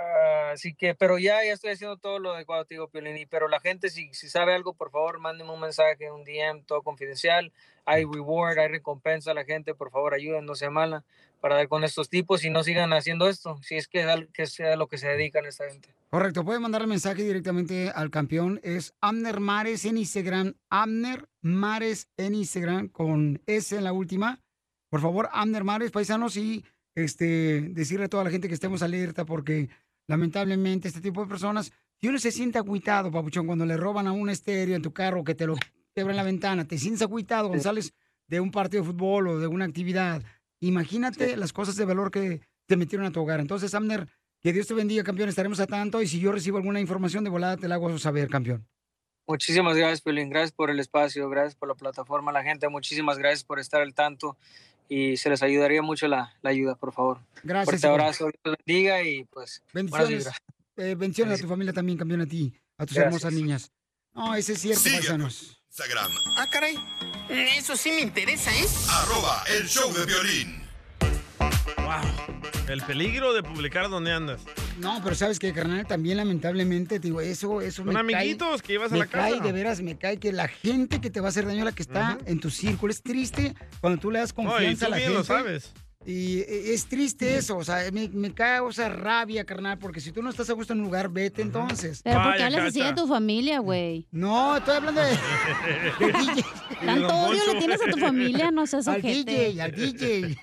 ah, así que, pero ya, ya estoy haciendo todo lo adecuado, te digo, Piolín. y- Pero la gente, si, si sabe algo, por favor, mándenme un mensaje, un DM, todo confidencial. Hay reward, hay recompensa a la gente, por favor, ayuden, no sea mala, para dar con estos tipos y no sigan haciendo esto, si es que, es que sea lo que se dedican esta gente. Correcto, pueden mandar el mensaje directamente al campeón. Es Amner Mares en Instagram. Amner Mares en Instagram con S en la última. Por favor, Amner Mares, paisanos, y este, decirle a toda la gente que estemos alerta porque lamentablemente este tipo de personas, si uno se siente agüitado, papuchón, cuando le roban a un estéreo en tu carro, que te lo quebran la ventana, te sientes agüitado cuando sales de un partido de fútbol o de una actividad. Imagínate las cosas de valor que te metieron a tu hogar. Entonces, Amner, que Dios te bendiga, campeón. Estaremos a tanto. Y si yo recibo alguna información de volada, te la hago saber, campeón. Muchísimas gracias, Pelín. Gracias por el espacio, gracias por la plataforma, la gente. Muchísimas gracias por estar al tanto y se les ayudaría mucho la, la ayuda, por favor. Gracias, Fuerte abrazo, Dios los bendiga y pues Bendiciones. Eh, bendiciones a tu familia también, campeón, a ti, a tus Gracias. hermosas niñas. No, ese es cierto, paisanos. Instagram, Ah, caray. Eso sí me interesa, ¿eh? arroba el show de violín. El peligro de publicar donde andas. No, pero sabes que, carnal, también lamentablemente, te digo, eso, eso Son me amiguitos cae, que llevas a me la casa. cae, de veras, me cae que la gente que te va a hacer daño, la que está en tu círculo, es triste cuando tú le das No, y confianza tú a la bien gente. lo sabes. Y eh, es triste eso, o sea, me, me causa rabia, carnal, porque si tú no estás a gusto en un lugar, vete entonces. Pero ¿por qué hablas así de tu familia, güey? No, estoy hablando de. [LAUGHS] Tanto odio le tienes a tu familia, no seas Al ojete. DJ, al DJ.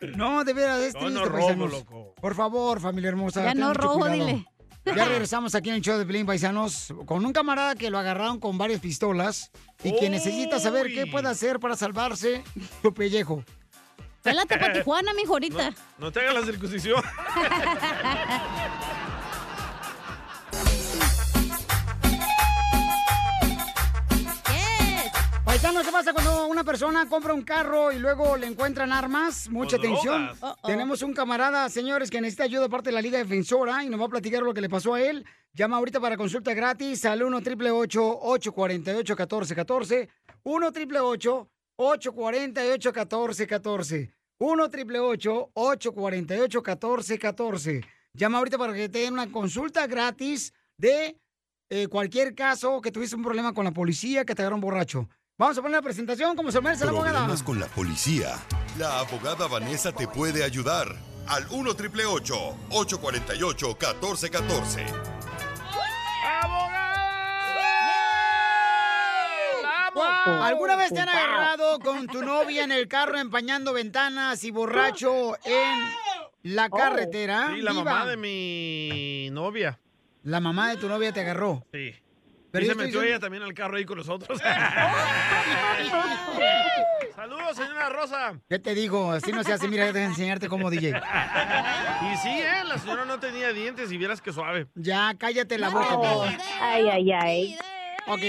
[LAUGHS] No, de veras, es Yo triste, no robo, paisanos. loco. Por favor, familia hermosa. Ya no mucho robo, cuidado. dile. Ya regresamos aquí en el show de Pelín Paisanos con un camarada que lo agarraron con varias pistolas y que necesita saber qué puede hacer para salvarse su pellejo. Pélate para Tijuana, mijo, ahorita. No te hagas la circuncisión. Paisano, ¿qué pasa cuando una persona compra un carro y luego le encuentran armas? Mucha atención. Tenemos un camarada, señores, que necesita ayuda aparte de la Liga Defensora y nos va a platicar lo que le pasó a él. Llama ahorita para consulta gratis al 1 888 848 1414 1 888 848 1414 1 888 848 1414 Llama ahorita para que te den una consulta gratis de eh, cualquier caso que tuviste un problema con la policía, que te agarró un borracho. Vamos a poner la presentación como se merece la abogada. Problemas con la policía. La abogada Vanessa te puede ayudar. Al 1 888 848 1414. ¿Alguna vez te han agarrado con tu novia en el carro empañando ventanas y borracho en la carretera? Sí, la Viva. mamá de mi novia. La mamá de tu novia te agarró. Sí. Pero y se metió diciendo- ella también al carro ahí con nosotros. [LAUGHS] [LAUGHS] Saludos, señora Rosa. ¿Qué te digo? Así no se hace. Mira, déjame enseñarte cómo DJ. Y sí, ¿eh? La señora no tenía dientes y vieras que suave. Ya, cállate la boca. Ay, ay, ay. Ok.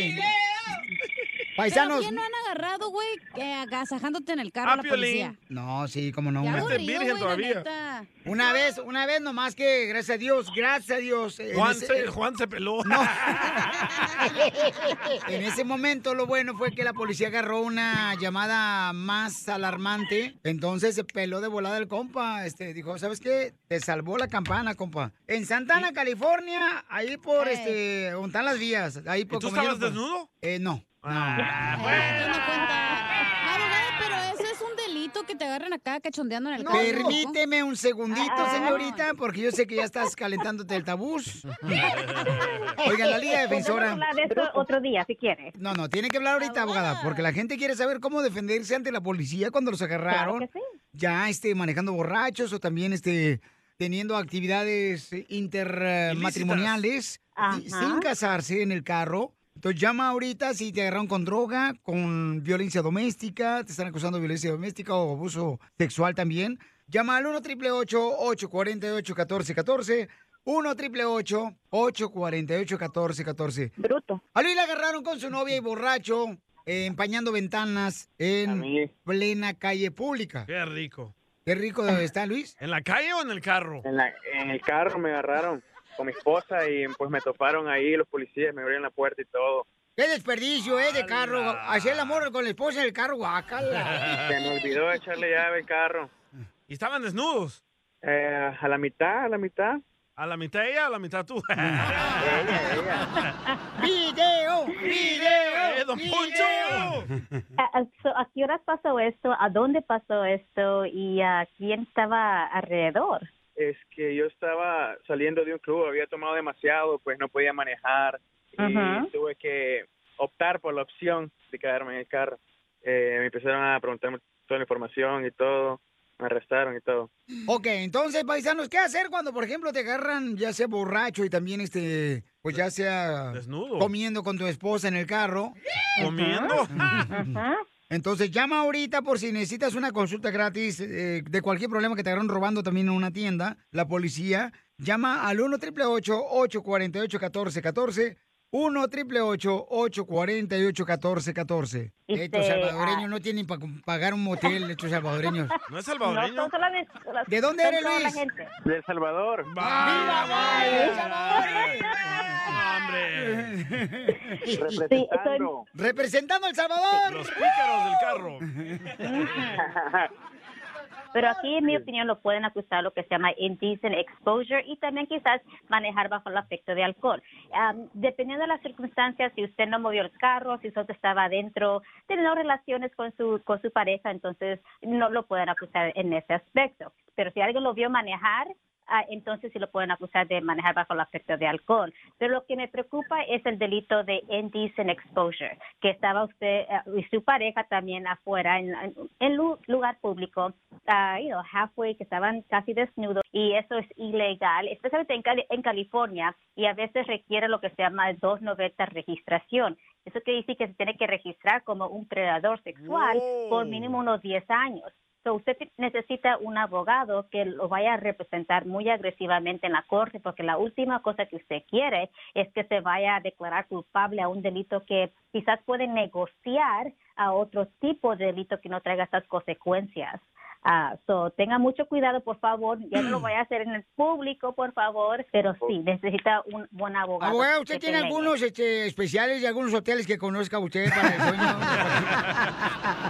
¿Pero Paisanos. quién no han agarrado, güey, eh, agasajándote en el carro a la policía? No, sí, cómo no. Aburrido, güey, la neta. Una vez, una vez nomás que, gracias a Dios, gracias a Dios. en Juan, ese- se, Juan se peló. [LAUGHS] En ese momento lo bueno fue que la policía agarró una llamada más alarmante. Entonces se peló de volada el compa. Este, dijo, ¿sabes qué? Te salvó la campana, compa. En Santana, California, ahí por, Ey. este, donde están las vías. Ahí por, tú como estabas desnudo? Eh, no. Ah, Abogada, pero ese es un delito que te agarren acá cachondeando en el carro. Permíteme un segundito, Ah. señorita, porque yo sé que ya estás calentándote el tabús. [LAUGHS] Oigan, la Liga Defensora. Hablar de esto otro día, si quieres. No, no, tiene que hablar ahorita, abogada, porque la gente quiere saber cómo defenderse ante la policía cuando los agarraron. Claro que sí. Ya, este, manejando borrachos o también, este, teniendo actividades intermatrimoniales sin casarse en el carro. Entonces llama ahorita si te agarraron con droga, con violencia doméstica, te están acusando de violencia doméstica o abuso sexual también. Llama al 1 888 848 1414 1 888 848 1414 Bruto. A Luis le agarraron con su novia y borracho, eh, empañando ventanas en plena calle pública. Qué rico. Qué rico está Luis. ¿En la calle o en el carro? En, la- en el carro me agarraron con mi esposa y pues me toparon ahí los policías, me abrieron la puerta y todo. Qué desperdicio, ¿eh? De carro. Hacer el amor con la esposa en el carro, guacala. [LAUGHS] Se me olvidó echarle llave al carro. ¿Y estaban desnudos? Eh, a la mitad, a la mitad. ¿A la mitad ella o a la mitad tú? [LAUGHS] ¡Video! ¡Video! ¡Eh, don Poncho! ¿A, a- so, ¿a qué horas pasó esto? ¿A dónde pasó esto? ¿Y a quién estaba alrededor? Es que yo estaba saliendo de un club, había tomado demasiado, pues no podía manejar y Ajá. tuve que optar por la opción de quedarme en el carro. Eh, me empezaron a preguntarme toda la información y todo, me arrestaron y todo. Ok, entonces, paisanos, ¿qué hacer cuando, por ejemplo, te agarran ya sea borracho y también, este, pues ya sea... Desnudo. Comiendo con tu esposa en el carro. ¿Comiendo? Entonces, llama ahorita por si necesitas una consulta gratis eh, de cualquier problema que te agarran robando también en una tienda, la policía. Llama al 1 888 848 1414 1 888 848 1414 Estos Este, salvadoreños ah. no tienen para pagar un motel, estos salvadoreños. [LAUGHS] ¿No es No, son solamente- ¿De dónde eres, Luis? gente. De El Salvador. Representando. Representando El Salvador. Los pícaros del carro. [LAUGHS] Pero aquí, en mi opinión, lo pueden acusar lo que se llama indecent exposure y también quizás manejar bajo el afecto de alcohol. Am, dependiendo de las circunstancias, si usted no movió el carro, si usted estaba adentro, teniendo relaciones con su, con su pareja, entonces no lo pueden acusar en ese aspecto. Pero si alguien lo vio manejar, ah, entonces sí lo pueden acusar de manejar bajo el afecto de alcohol. Pero lo que me preocupa es el delito de indecent exposure, que estaba usted eh, y su pareja también afuera en, en, en lu- lugar público, ah, you know, halfway, que estaban casi desnudos, y eso es ilegal, especialmente en, Cali- en California, y a veces requiere lo que se llama 290 registración. Eso quiere decir que se tiene que registrar como un predador sexual por mínimo unos 10 años. So, usted necesita un abogado que lo vaya a representar muy agresivamente en la corte, porque la última cosa que usted quiere es que se vaya a declarar culpable a un delito que quizás puede negociar a otro tipo de delito que no traiga estas consecuencias. Ah, so, tenga mucho cuidado, por favor. Ya no lo [CLEARS THROAT] vaya a hacer en el público, por favor, pero sí, necesita un buen abogado. Abogado, ¿usted tiene algunos este, especiales de algunos hoteles que conozca usted para el sueño? [LAUGHS]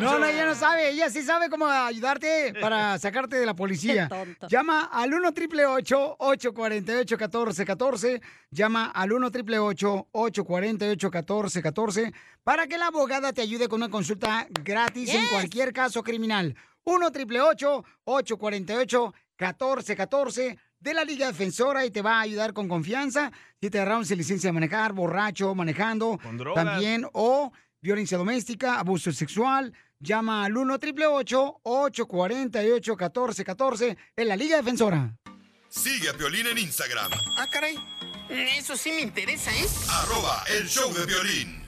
No, no, ella no sabe. Ella sí sabe cómo ayudarte para [LAUGHS] sacarte de la policía. Llama al 1 888 848 1414 Llama al 1 888 848 1414 para que la abogada te ayude con una consulta gratis en cualquier caso criminal. 1 888 848 1414 de la Liga Defensora y te va a ayudar con confianza si te agarraron sin licencia de manejar, borracho, manejando, Con drogas. también o violencia doméstica, abuso sexual. Llama al 1 888 848 1414 en la Liga Defensora. Sigue a Piolín en Instagram, Ah, caray. Eso sí me interesa, ¿eh? arroba el show de violín.